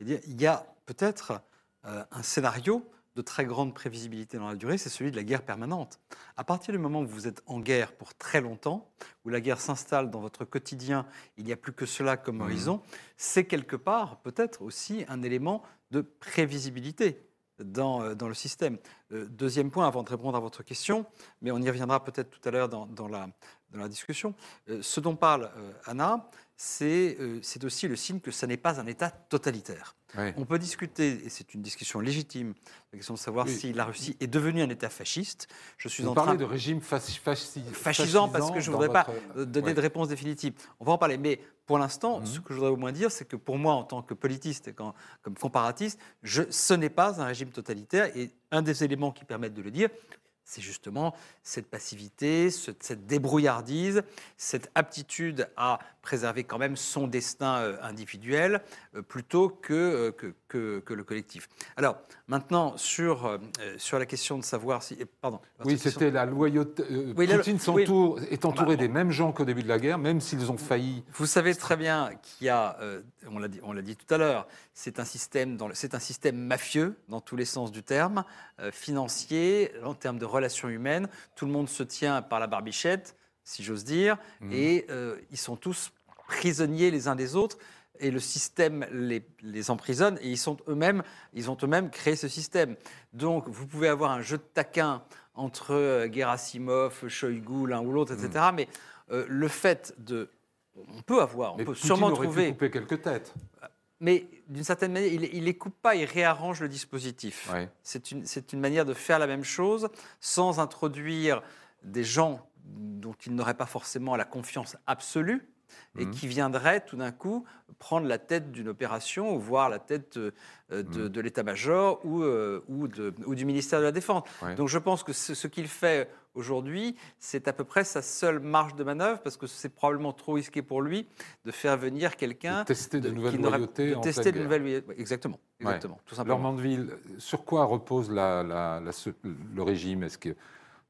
Il y a peut-être euh, un scénario de très grande prévisibilité dans la durée, c'est celui de la guerre permanente. À partir du moment où vous êtes en guerre pour très longtemps, où la guerre s'installe dans votre quotidien, il n'y a plus que cela comme mmh. horizon, c'est quelque part peut-être aussi un élément de prévisibilité dans, euh, dans le système. Euh, deuxième point, avant de répondre à votre question, mais on y reviendra peut-être tout à l'heure dans, dans, la, dans la discussion, euh, ce dont parle Anna, c'est aussi le signe que ce n'est pas un État totalitaire. On peut discuter, et c'est une discussion légitime, la question de savoir si la Russie est devenue un État fasciste. Je suis Vous en train de régime fascisant parce que je ne voudrais pas euh, donner de réponse définitive. On va en parler, mais pour l'instant, mhm. ce que je voudrais au moins dire, c'est que pour moi, en tant que politiste et comme comparatiste, je, ce n'est pas un régime totalitaire. Et un des éléments qui permettent de le dire, c'est justement cette passivité, cette débrouillardise, cette aptitude à préserver quand même son destin euh, individuel euh, plutôt que, que, que, le collectif. Alors, maintenant, sur, sur la question de savoir si. Pardon. Oui, c'était la loyauté. Poutine est entouré des mêmes gens qu'au début de la guerre, même s'ils ont failli. Vous savez très bien qu'il y a, on l'a dit, dit, tout à l'heure, c'est un, système un système mafieux dans tous les sens du terme, financier, en termes de relations humaines. Tout le monde se tient par la barbichette si j'ose dire, mmh. et euh, ils sont tous prisonniers les uns des autres. Et le système les, les emprisonne et ils sont eux-mêmes, ils ont eux-mêmes créé ce système. Donc, vous pouvez avoir un jeu de taquin entre euh, Gerasimov, Shoigu, l'un ou l'autre, etc. Mmh. Mais euh, le fait de, on peut avoir, on peut sûrement trouver. Pu couper quelques têtes. Mais d'une certaine manière, il, ne les coupe pas, il réarrange le dispositif. C'est une, une, manière de faire la même chose sans introduire des gens dont il n'aurait pas forcément la confiance absolue et mhm. qui viendrait tout d'un coup prendre la tête d'une opération ou voir la tête euh, mhm. de, l'état-major ou, euh, ou, ou, du ministère de la Défense. Donc je pense que ce, qu'il fait aujourd'hui, c'est à peu près sa seule marge de manœuvre parce que c'est probablement trop risqué pour lui de faire venir quelqu'un. Tester de, nouvelles loyautés. tester de nouvelles Exactement. exactement tout simplement. Mandeville, sur quoi repose le régime? Est-ce que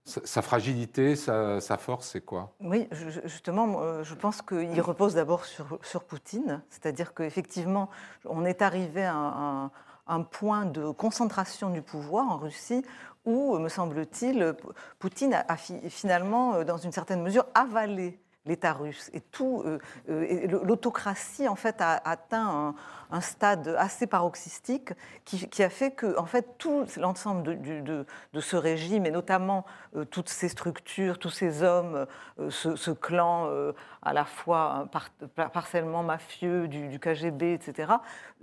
sa fragilité, sa, force, c'est quoi? Oui, justement, je pense qu'il repose d'abord sur, Poutine, c'est-à-dire qu'effectivement, on est arrivé à un, point de concentration du pouvoir en Russie où, me semble-t-il, Poutine a, finalement, dans une certaine mesure, avalé l'État russe. Et tout, euh, euh, l'autocratie, en fait, a atteint un, stade assez paroxystique qui, a fait que, en fait, tout l'ensemble de, de, ce régime, et notamment euh, toutes ces structures, tous ces hommes, ce, clan à la fois partiellement mafieux du, KGB, etc.,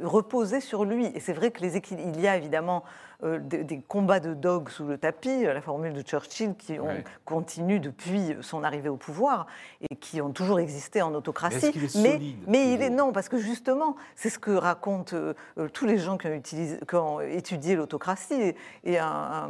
reposaient sur lui. Et c'est vrai que les il y a évidemment des, combats de dogs sous le tapis, la formule de Churchill, qui ont, continue depuis son arrivée au pouvoir et qui ont toujours existé en autocratie. mais, mais il est non, parce que justement, c'est ce que racontent euh, euh, tous les gens qui ont, utilisé, qui ont étudié l'autocratie. Et, un,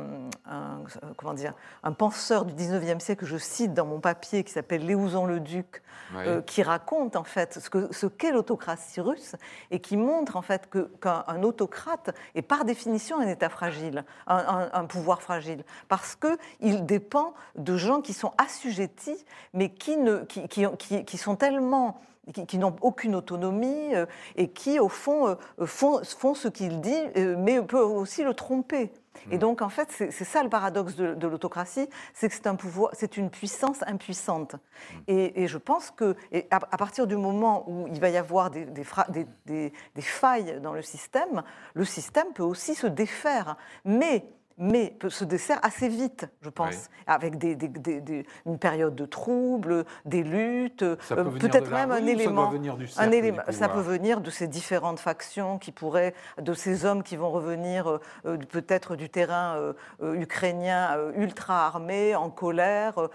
comment dire, un penseur du 19e siècle que je cite dans mon papier, qui s'appelle Léouzan le Duc, euh, qui raconte en fait ce qu'est ce l'autocratie russe et qui montre en fait qu'un autocrate est par définition un État fragile, un, pouvoir fragile, parce qu'il dépend de gens qui sont assujettis, mais qui ne qui, sont tellement qui, n'ont aucune autonomie euh, et qui, au fond, euh, font, font, ce qu'il dit, euh, mais peuvent aussi le tromper. Et mm. donc, en fait, c'est ça le paradoxe de, l'autocratie, c'est que c'est un pouvoir, c'est une puissance impuissante. Mm. Et, je pense que, à, partir du moment où il va y avoir des, des, des, failles dans le système, le système peut aussi se défaire. Mais mais se dessert assez vite, je pense, avec des, une période de troubles, des luttes, euh, peut-être même un élément. Ça, un élément ça peut venir de ces différentes factions qui pourraient, de ces hommes qui vont revenir euh, euh, peut-être du terrain ukrainien ultra armé, en colère.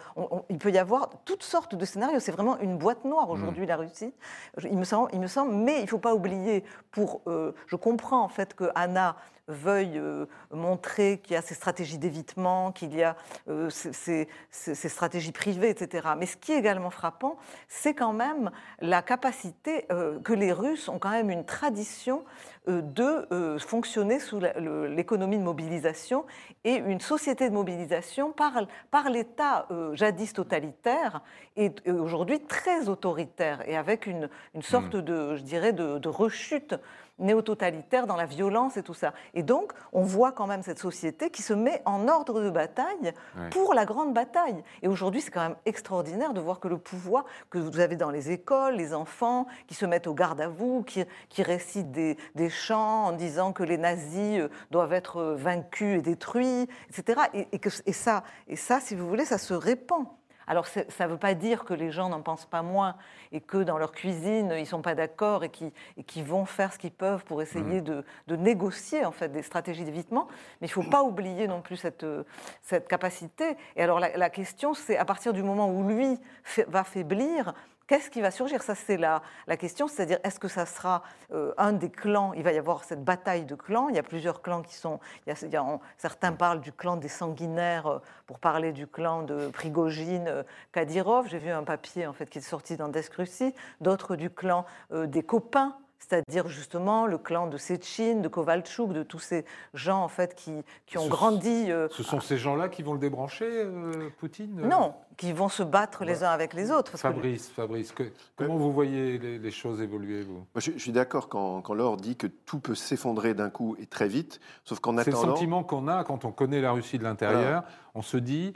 il peut y avoir toutes sortes de scénarios. C'est vraiment une boîte noire mm. aujourd'hui, la Russie. Il me semble, il me semble, mais il ne faut pas oublier. Pour, je comprends en fait que Anna veuille euh, montrer qu'il y a ces stratégies d'évitement, qu'il y a euh, ces, stratégies privées, etc. Mais ce qui est également frappant, c'est quand même la capacité euh, que les Russes ont quand même une tradition de fonctionner sous l'économie de mobilisation et une société de mobilisation par, par l'État jadis totalitaire et aujourd'hui très autoritaire et avec une, une sorte mmh. de, je dirais, de, de rechute néo-totalitaire dans la violence et tout ça. Et donc, on voit quand même cette société qui se met en ordre de bataille pour la grande bataille. Et aujourd'hui, c'est quand même extraordinaire de voir que le pouvoir que vous avez dans les écoles, les enfants qui se mettent au garde à vous, qui, qui récitent des, des, chants en disant que les nazis euh, doivent être euh, vaincus et détruits, etc. Et, que, et, ça, et ça, si vous voulez, ça se répand. Alors ça ne veut pas dire que les gens n'en pensent pas moins et que dans leur cuisine, ils ne sont pas d'accord et qui vont faire ce qu'ils peuvent pour essayer mmh. de, négocier en fait des stratégies d'évitement. Mais il ne faut pas oublier non plus cette, cette capacité. Et alors la, question, c'est à partir du moment où lui va faiblir, qu'est-ce qui va surgir? Ça, c'est la, la question, c'est-à-dire est-ce que ça sera euh, un des clans? Il va y avoir cette bataille de clans. Il y a plusieurs clans qui sont. Il y a, certains parlent du clan des sanguinaires euh, pour parler du clan de Prigogine, euh, Kadyrov. J'ai vu un papier en fait qui est sorti dans Desk Russie. D'autres du clan des copains c'est-à-dire justement le clan de Sechin, de Kovalchuk, de tous ces gens en fait qui, qui ont grandi. Euh, ce sont ces gens-là qui vont le débrancher, euh, Poutine Non, qui vont se battre les uns avec les autres. Fabrice, Fabrice, comment vous voyez les, choses évoluer vous? Je, suis d'accord quand, quand Laure dit que tout peut s'effondrer d'un coup et très vite, sauf qu'en attendant. C'est le sentiment qu'on a quand on connaît la Russie de l'intérieur. On se dit,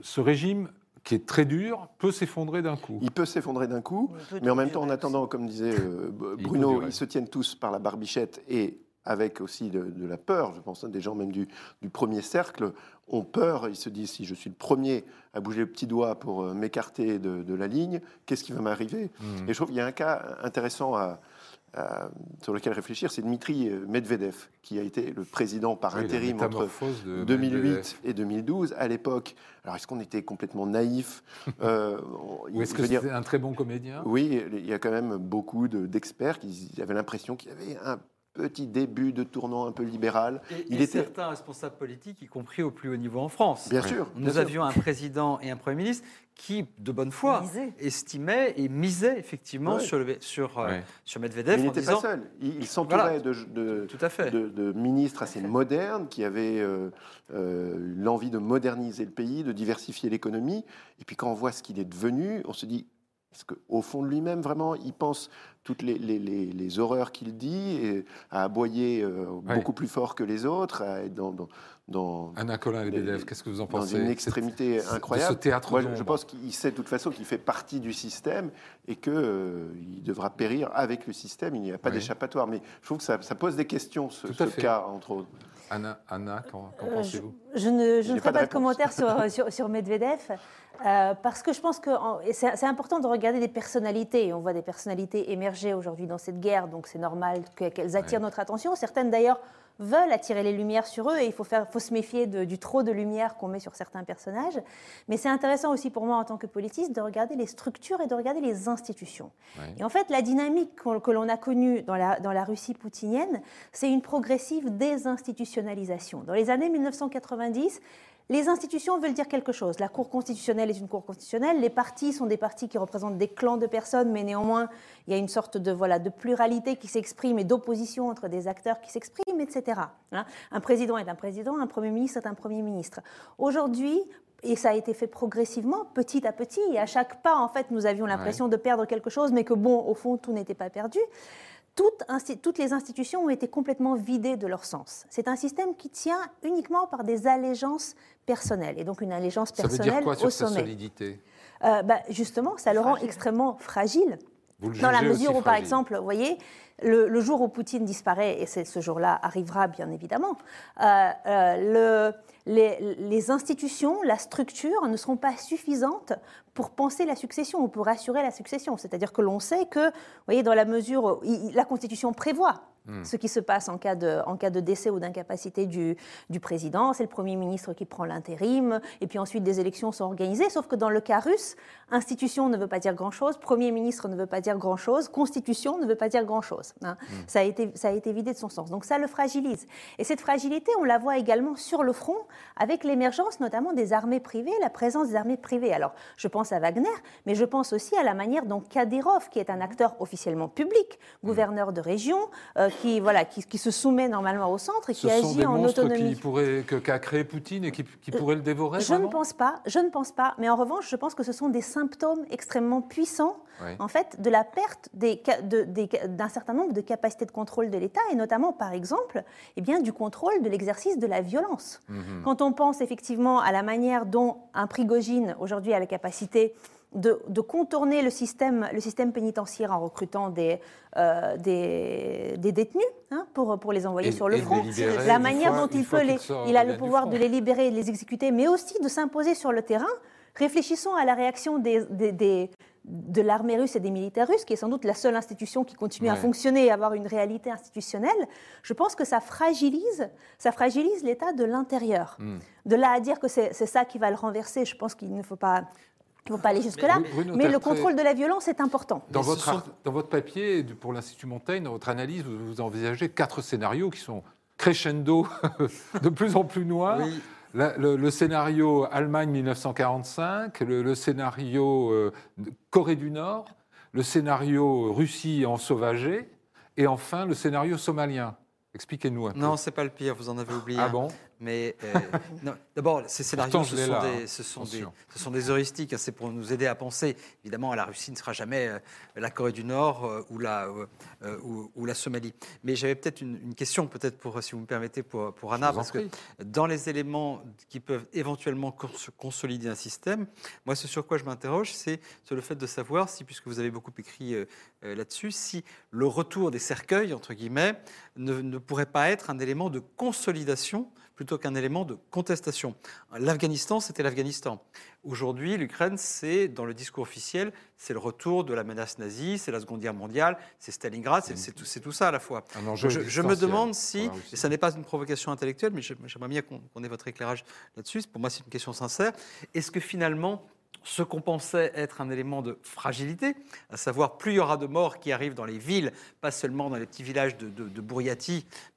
ce régime qui est très dur, peut s'effondrer d'un coup. Il peut s'effondrer d'un coup, mais en même temps, en attendant, comme disait euh, Bruno, ils se tiennent tous par la barbichette et avec aussi de, la peur, je pense, hein, des gens même du, premier cercle ont peur, ils se disent, si je suis le premier à bouger le petit doigt pour euh, m'écarter de, la ligne, qu'est-ce qui va m'arriver? Mmh. Et je trouve qu'il y a un cas intéressant à, euh, sur lequel réfléchir, c'est Dmitri Medvedev, qui a été le président par intérim entre 2008 et 2012. À l'époque, alors est-ce qu'on était complètement naïf euh, [LAUGHS] est-ce que c'était un très bon comédien? Oui, il y a quand même beaucoup d'experts qui avaient l'impression qu'il y avait un petit début de tournant un peu libéral. Et, il était... certains responsables politiques, y compris au plus haut niveau en France. Bien sûr. Nous avions un président et un Premier ministre qui, de bonne foi, estimaient et misaient effectivement sur, le, sur, euh, sur Medvedev. il n'était pas seul. Il, s'entourait de, de, Tout à fait. de, ministres assez modernes qui avaient euh, euh, l'envie de moderniser le pays, de diversifier l'économie. Et puis quand on voit ce qu'il est devenu, on se dit est-ce qu'au fond de lui-même, vraiment, il pense toutes les, les, horreurs qu'il dit, et à aboyer euh, beaucoup plus fort que les autres, à être dans. dans, Anna Colin Lebedev, qu'est-ce que vous en pensez Dans une extrémité incroyable. ce théâtre Moi, je pense qu'il sait de toute façon qu'il fait partie du système et qu'il euh, il devra périr avec le système. Il n'y a pas d'échappatoire. Mais je trouve que ça, pose des questions, ce, cas, entre autres. Anna, Anna qu'en euh, pensez-vous? Je, ne, je ne ferai pas, de, commentaire sur, [LAUGHS] sur, sur Medvedev. Euh, parce que je pense que c'est important de regarder des personnalités. On voit des personnalités émerger aujourd'hui dans cette guerre, donc c'est normal qu'elles attirent notre attention. Certaines d'ailleurs veulent attirer les lumières sur eux et il faut, faire, faut se méfier du trop de lumière qu'on met sur certains personnages. Mais c'est intéressant aussi pour moi en tant que politiste de regarder les structures et de regarder les institutions. Et en fait, la dynamique que l'on a connue dans la, dans la Russie poutinienne, c'est une progressive désinstitutionnalisation. Dans les années 1990, les institutions veulent dire quelque chose. La Cour constitutionnelle est une Cour constitutionnelle. Les partis sont des partis qui représentent des clans de personnes, mais néanmoins, il y a une sorte de, voilà, de pluralité qui s'exprime et d'opposition entre des acteurs qui s'expriment, etc. Hein. un président est un président, un Premier ministre est un Premier ministre. Aujourd'hui, et ça a été fait progressivement, petit à petit, et à chaque pas, en fait, nous avions l'impression de perdre quelque chose, mais que bon, au fond, tout n'était pas perdu toutes, les institutions ont été complètement vidées de leur sens. C'est un système qui tient uniquement par des allégeances personnelles, et donc une allégeance personnelle ça veut dire quoi sur sommet. solidité? Euh, bah, Justement, ça le rend extrêmement fragile. Dans la mesure où, par exemple, vous voyez, le, jour où Poutine disparaît, et ce jour-là arrivera bien évidemment, euh, euh, les, institutions, la structure ne seront pas suffisantes pour penser la succession ou pour assurer la succession. C'est-à-dire que l'on sait que, vous voyez, dans la mesure où la Constitution prévoit Hmm. ce qui se passe en cas de, en cas de décès ou d'incapacité du, du, président. C'est le Premier ministre qui prend l'intérim, et puis ensuite des élections sont organisées. Sauf que dans le cas russe, institution ne veut pas dire grand-chose, Premier ministre ne veut pas dire grand-chose, constitution ne veut pas dire grand-chose. Hein. Hmm. Ça, a été, ça a été vidé de son sens. Donc ça le fragilise. Et cette fragilité, on la voit également sur le front, avec l'émergence notamment des armées privées, la présence des armées privées. Alors, je pense à Wagner, mais je pense aussi à la manière dont Kadyrov, qui est un acteur officiellement public, gouverneur de région, euh, qui, voilà, qui, se soumet normalement au centre et qui agit en autonomie. Qui pourrait, qu'a créé Poutine et qui, qui euh, pourrait le dévorer Je ne pense pas, je ne pense pas. Mais en revanche, je pense que ce sont des symptômes extrêmement puissants, en fait, de la perte d'un certain nombre de capacités de contrôle de l'État et notamment, par exemple, eh bien, du contrôle de l'exercice de la violence. Mhm. Quand on pense effectivement à la manière dont un Prigogine aujourd'hui a la capacité de, contourner le système, le système pénitentiaire en recrutant des, euh, des, détenus hein, pour, pour les envoyer sur le front. La manière dont il peut les, il a le pouvoir de les libérer et de les exécuter, mais aussi de s'imposer sur le terrain. Réfléchissons à la réaction des, des, de l'armée russe et des militaires russes, qui est sans doute la seule institution qui continue à fonctionner et à avoir une réalité institutionnelle, je pense que ça fragilise, ça fragilise l'État de l'intérieur. Hmm. De là à dire que c'est ça qui va le renverser, je pense qu'il ne faut pas Il ne faut pas aller jusque-là, mais, le contrôle de la violence est important. Dans, votre, dans votre papier, pour l'Institut Montaigne, dans votre analyse, vous, envisagez quatre scénarios qui sont crescendo, [LAUGHS] de plus en plus noirs. le, scénario Allemagne 1945, le, scénario euh, Corée du Nord, le scénario Russie ensauvagée, et enfin le scénario somalien. Expliquez-nous un peu. Non, c'est pas le pire, vous en avez oublié. Ah bon? Mais euh, [LAUGHS] d'abord, ces scénarios, ce sont, des, ce, sont des, ce sont, des, heuristiques. Hein, c'est pour nous aider à penser. Évidemment, la Russie ne sera jamais euh, la Corée du Nord euh, ou, la, ou, la Somalie. Mais j'avais peut-être une, question, peut-être pour, si vous me permettez, pour, pour Anna, parce que dans les éléments qui peuvent éventuellement consolider un système, moi, ce sur quoi je m'interroge, c'est sur le fait de savoir si, puisque vous avez beaucoup écrit là-dessus, si le retour des cercueils, entre guillemets, ne, ne pourrait pas être un élément de consolidation plutôt qu'un élément de contestation. L'Afghanistan, c'était l'Afghanistan. Aujourd'hui, l'Ukraine, c'est, dans le discours officiel, c'est le retour de la menace nazie, c'est la Seconde Guerre mondiale, c'est Stalingrad, c'est tout, tout, ça à la fois. je, me demande si, et ça n'est pas une provocation intellectuelle, mais j'aimerais bien qu'on ait votre éclairage là-dessus, pour moi c'est une question sincère, est-ce que finalement ce qu'on pensait être un élément de fragilité, à savoir plus il y aura de morts qui arrivent dans les villes, pas seulement dans les petits villages de, de,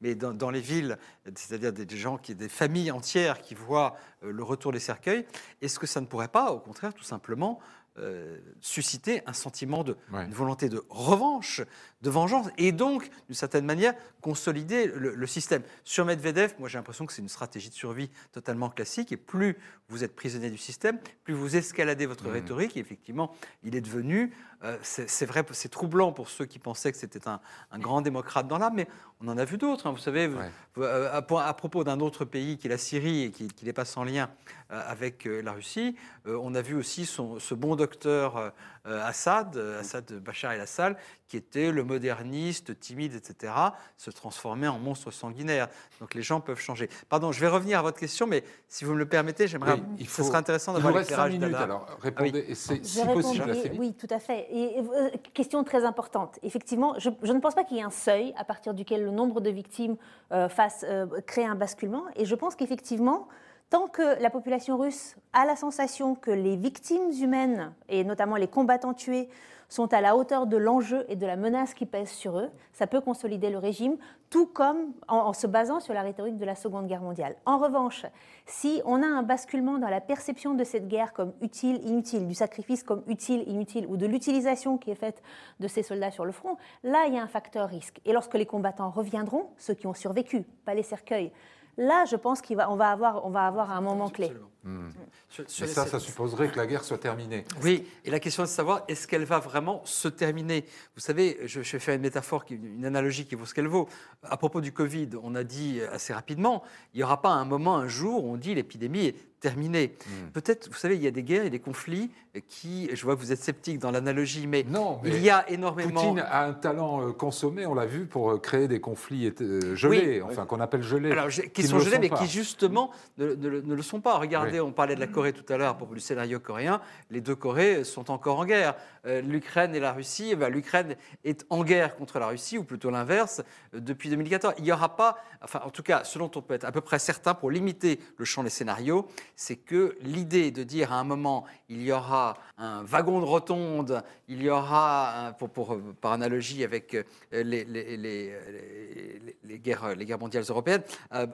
mais dans, les villes, c'est-à-dire des, gens, qui, des familles entières qui voient euh, le retour des cercueils, est-ce que ça ne pourrait pas, au contraire, tout simplement, euh, susciter un sentiment de une volonté de revanche, de vengeance, et donc, d'une certaine manière, consolider le, système. Sur Medvedev, moi j'ai l'impression que c'est une stratégie de survie totalement classique, et plus vous êtes prisonnier du système, plus vous escaladez votre mmh. rhétorique, et effectivement, il est devenu, euh, c'est vrai, c'est troublant pour ceux qui pensaient que c'était un, grand démocrate dans l'âme, mais on en a vu d'autres. Hein. vous savez, euh, à, propos d'un autre pays qui est la Syrie, et qui, n'est pas sans lien avec la Russie, on a vu aussi son, ce bon docteur Assad, Assad Bachar el-Assad, qui était le moderniste, timide, etc., se transformer en monstre sanguinaire. Donc les gens peuvent changer. Pardon, je vais revenir à votre question, mais si vous me le permettez, j'aimerais. il faut... Ce serait intéressant d'avoir l'éclairage minutes, alors répondez, ah oui. si possible assez vite. Oui, tout à fait. Et, euh, question très importante. Effectivement, je, ne pense pas qu'il y ait un seuil à partir duquel le nombre de victimes euh, fasse euh, créer un basculement. Et je pense qu'effectivement, Tant que la population russe a la sensation que les victimes humaines, et notamment les combattants tués, sont à la hauteur de l'enjeu et de la menace qui pèse sur eux. Ça peut consolider le régime, tout comme en, se basant sur la rhétorique de la Seconde Guerre mondiale. En revanche, si on a un basculement dans la perception de cette guerre comme utile, inutile, du sacrifice comme utile, inutile, ou de l'utilisation qui est faite de ces soldats sur le front, là, il y a un facteur risque. Et lorsque les combattants reviendront, ceux qui ont survécu, pas les cercueils, là, je pense qu'on va, va, avoir, on va avoir un moment clé. Mais ça, ça supposerait que la guerre soit terminée. Oui, et la question est de savoir, est-ce qu'elle va vraiment se terminer? Vous savez, je, je, vais faire une métaphore, une analogie qui vaut ce qu'elle vaut. À propos du Covid, on a dit assez rapidement, il n'y aura pas un moment, un jour, où on dit l'épidémie est terminée. Hmm. Peut-être, vous savez, il y a des guerres et des conflits qui, je vois que vous êtes sceptique dans l'analogie, mais, non, il y a énormément... Poutine a un talent euh, consommé, on l'a vu, pour euh, créer des conflits euh, gelés, enfin qu'on appelle gelés. Alors, qui, sont gelés, mais qui justement ne, le sont pas. Regardez, on parlait de la Corée tout à l'heure propos du scénario coréen. Les deux Corées sont encore en guerre. L'Ukraine et la Russie, eh ben, l'Ukraine est en guerre contre la Russie, ou plutôt l'inverse, depuis 2014. Il n'y aura pas, enfin en tout cas, ce dont on peut être à peu près certain pour limiter le champ des scénarios, c'est que l'idée de dire à un moment, il y aura un wagon de rotonde, il y aura, pour, par analogie avec euh, les, les, guerres, les guerres mondiales européennes, euh,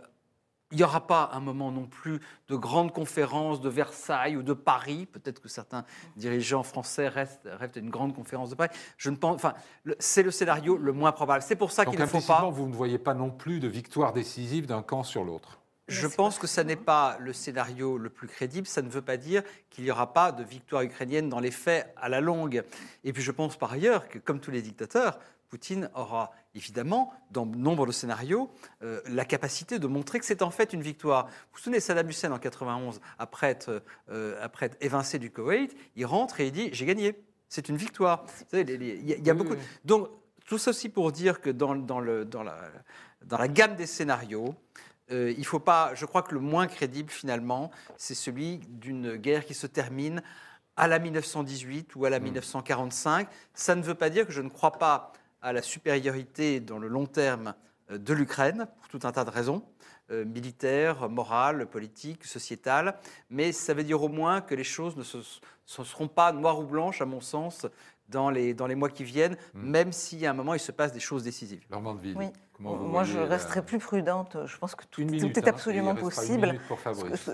il n'y aura pas un moment non plus de grande conférence de Versailles ou de Paris. Peut-être que certains dirigeants français restent, rêvent d'une grande conférence de Paris. Je ne pense, enfin, c'est le scénario le moins probable. C'est pour ça qu'il ne faut pas. Vous ne voyez pas non plus de victoire décisive d'un camp sur l'autre. Je pense que ça n'est pas le scénario le plus crédible. Ça ne veut pas dire qu'il n'y aura pas de victoire ukrainienne dans les faits à la longue. Et puis je pense par ailleurs que, comme tous les dictateurs, Poutine aura évidemment, dans nombre de scénarios, euh, la capacité de montrer que c'est en fait une victoire. Vous vous souvenez, Saddam Hussein en 91, après être, euh, après être évincé du Koweït, il rentre et il dit J'ai gagné. C'est une victoire. Il y, a, beaucoup. Donc, tout ceci pour dire que dans, dans, le, dans, la, dans la gamme des scénarios, euh, il faut pas. Je crois que le moins crédible finalement, c'est celui d'une guerre qui se termine à la 1918 ou à la 1945. Hmm. Ça ne veut pas dire que je ne crois pas à la supériorité dans le long terme euh, de l'Ukraine pour tout un tas de raisons. euh, militaire, moral, politique, sociétal. Mais ça veut dire au moins que les choses ne se, se seront pas noires ou blanches, à mon sens, dans les, dans les mois qui viennent, hmm. même si à un moment il se passe des choses décisives. Ville, oui. Moi, je resterai plus prudente. Je pense que tout, tout est hein. absolument possible.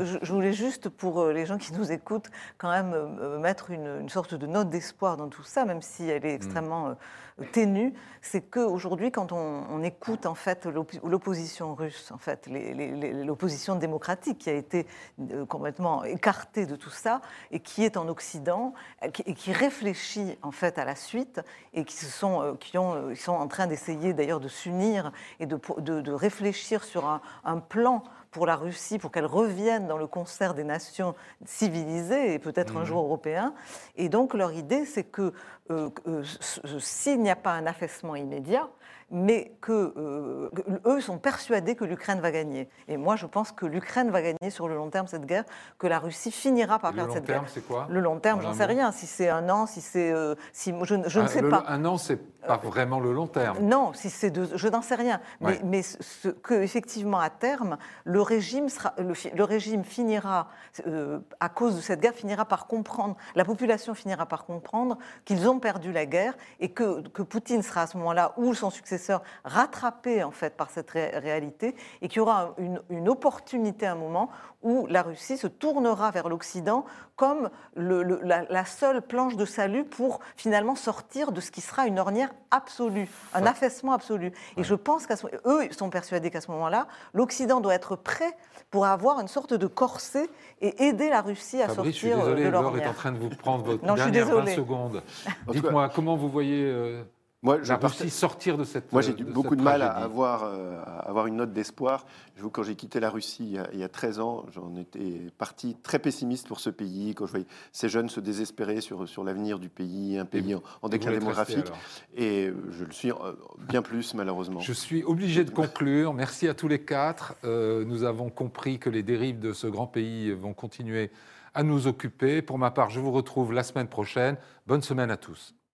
Je, je, voulais juste, pour euh, les gens qui nous écoutent, quand même euh, mettre une, une sorte de note d'espoir dans tout ça, même si elle est hmm. extrêmement ténue, c'est qu'aujourd'hui, quand on, écoute en fait l'opposition russe, en fait, l'opposition démocratique qui a été euh, complètement écartée de tout ça et qui est en Occident et qui réfléchit en fait à la suite et qui se sont, euh, qui ont, euh, sont en train d'essayer d'ailleurs de s'unir et de, de, réfléchir sur un, un plan pour la Russie, pour qu'elle revienne dans le concert des nations civilisées et peut-être un mhm. jour européen. Et donc leur idée, c'est que euh, euh, s'il n'y a pas un affaissement immédiat, mais que euh, eux sont persuadés que l'Ukraine va gagner. Et moi, je pense que l'Ukraine va gagner sur le long terme cette guerre, que la Russie finira par perdre cette guerre. Le long terme, c'est quoi Le long terme, j'en sais rien. Si c'est un an, si c'est, si je, je ne sais pas. Un an, c'est pas vraiment le long terme. Non, si c'est deux, je n'en sais rien. Mais, mais ce, que effectivement à terme, le régime sera, le, régime finira à cause de cette guerre finira par comprendre, la population finira par comprendre qu'ils ont perdu la guerre et que, que Poutine sera à ce moment-là ou son successeur rattrapés en fait par cette réalité et qu'il y aura une, opportunité à un moment où la Russie se tournera vers l'Occident comme la, seule planche de salut pour finalement sortir de ce qui sera une ornière absolue, un affaissement absolu. Et je pense qu'eux sont persuadés qu'à ce moment-là, l'Occident doit être prêt pour avoir une sorte de corset et aider la Russie à sortir je suis désolé, de l'ornière. est en train de vous prendre votre dernière 20 secondes. Dites-moi, comment vous voyez euh, moi, la Russie sortir de cette. Moi, j'ai eu beaucoup de mal à avoir, euh, avoir une note d'espoir. Quand j'ai quitté la Russie il y a, 13 ans, j'en étais parti très pessimiste pour ce pays. Quand je voyais ces jeunes se désespérer sur, sur l'avenir du pays, un pays en, déclin démographique. et je le suis euh, bien plus, malheureusement. Je suis obligé de conclure. Merci à tous les quatre. Euh, nous avons compris que les dérives de ce grand pays vont continuer à nous occuper. Pour ma part, je vous retrouve la semaine prochaine. Bonne semaine à tous.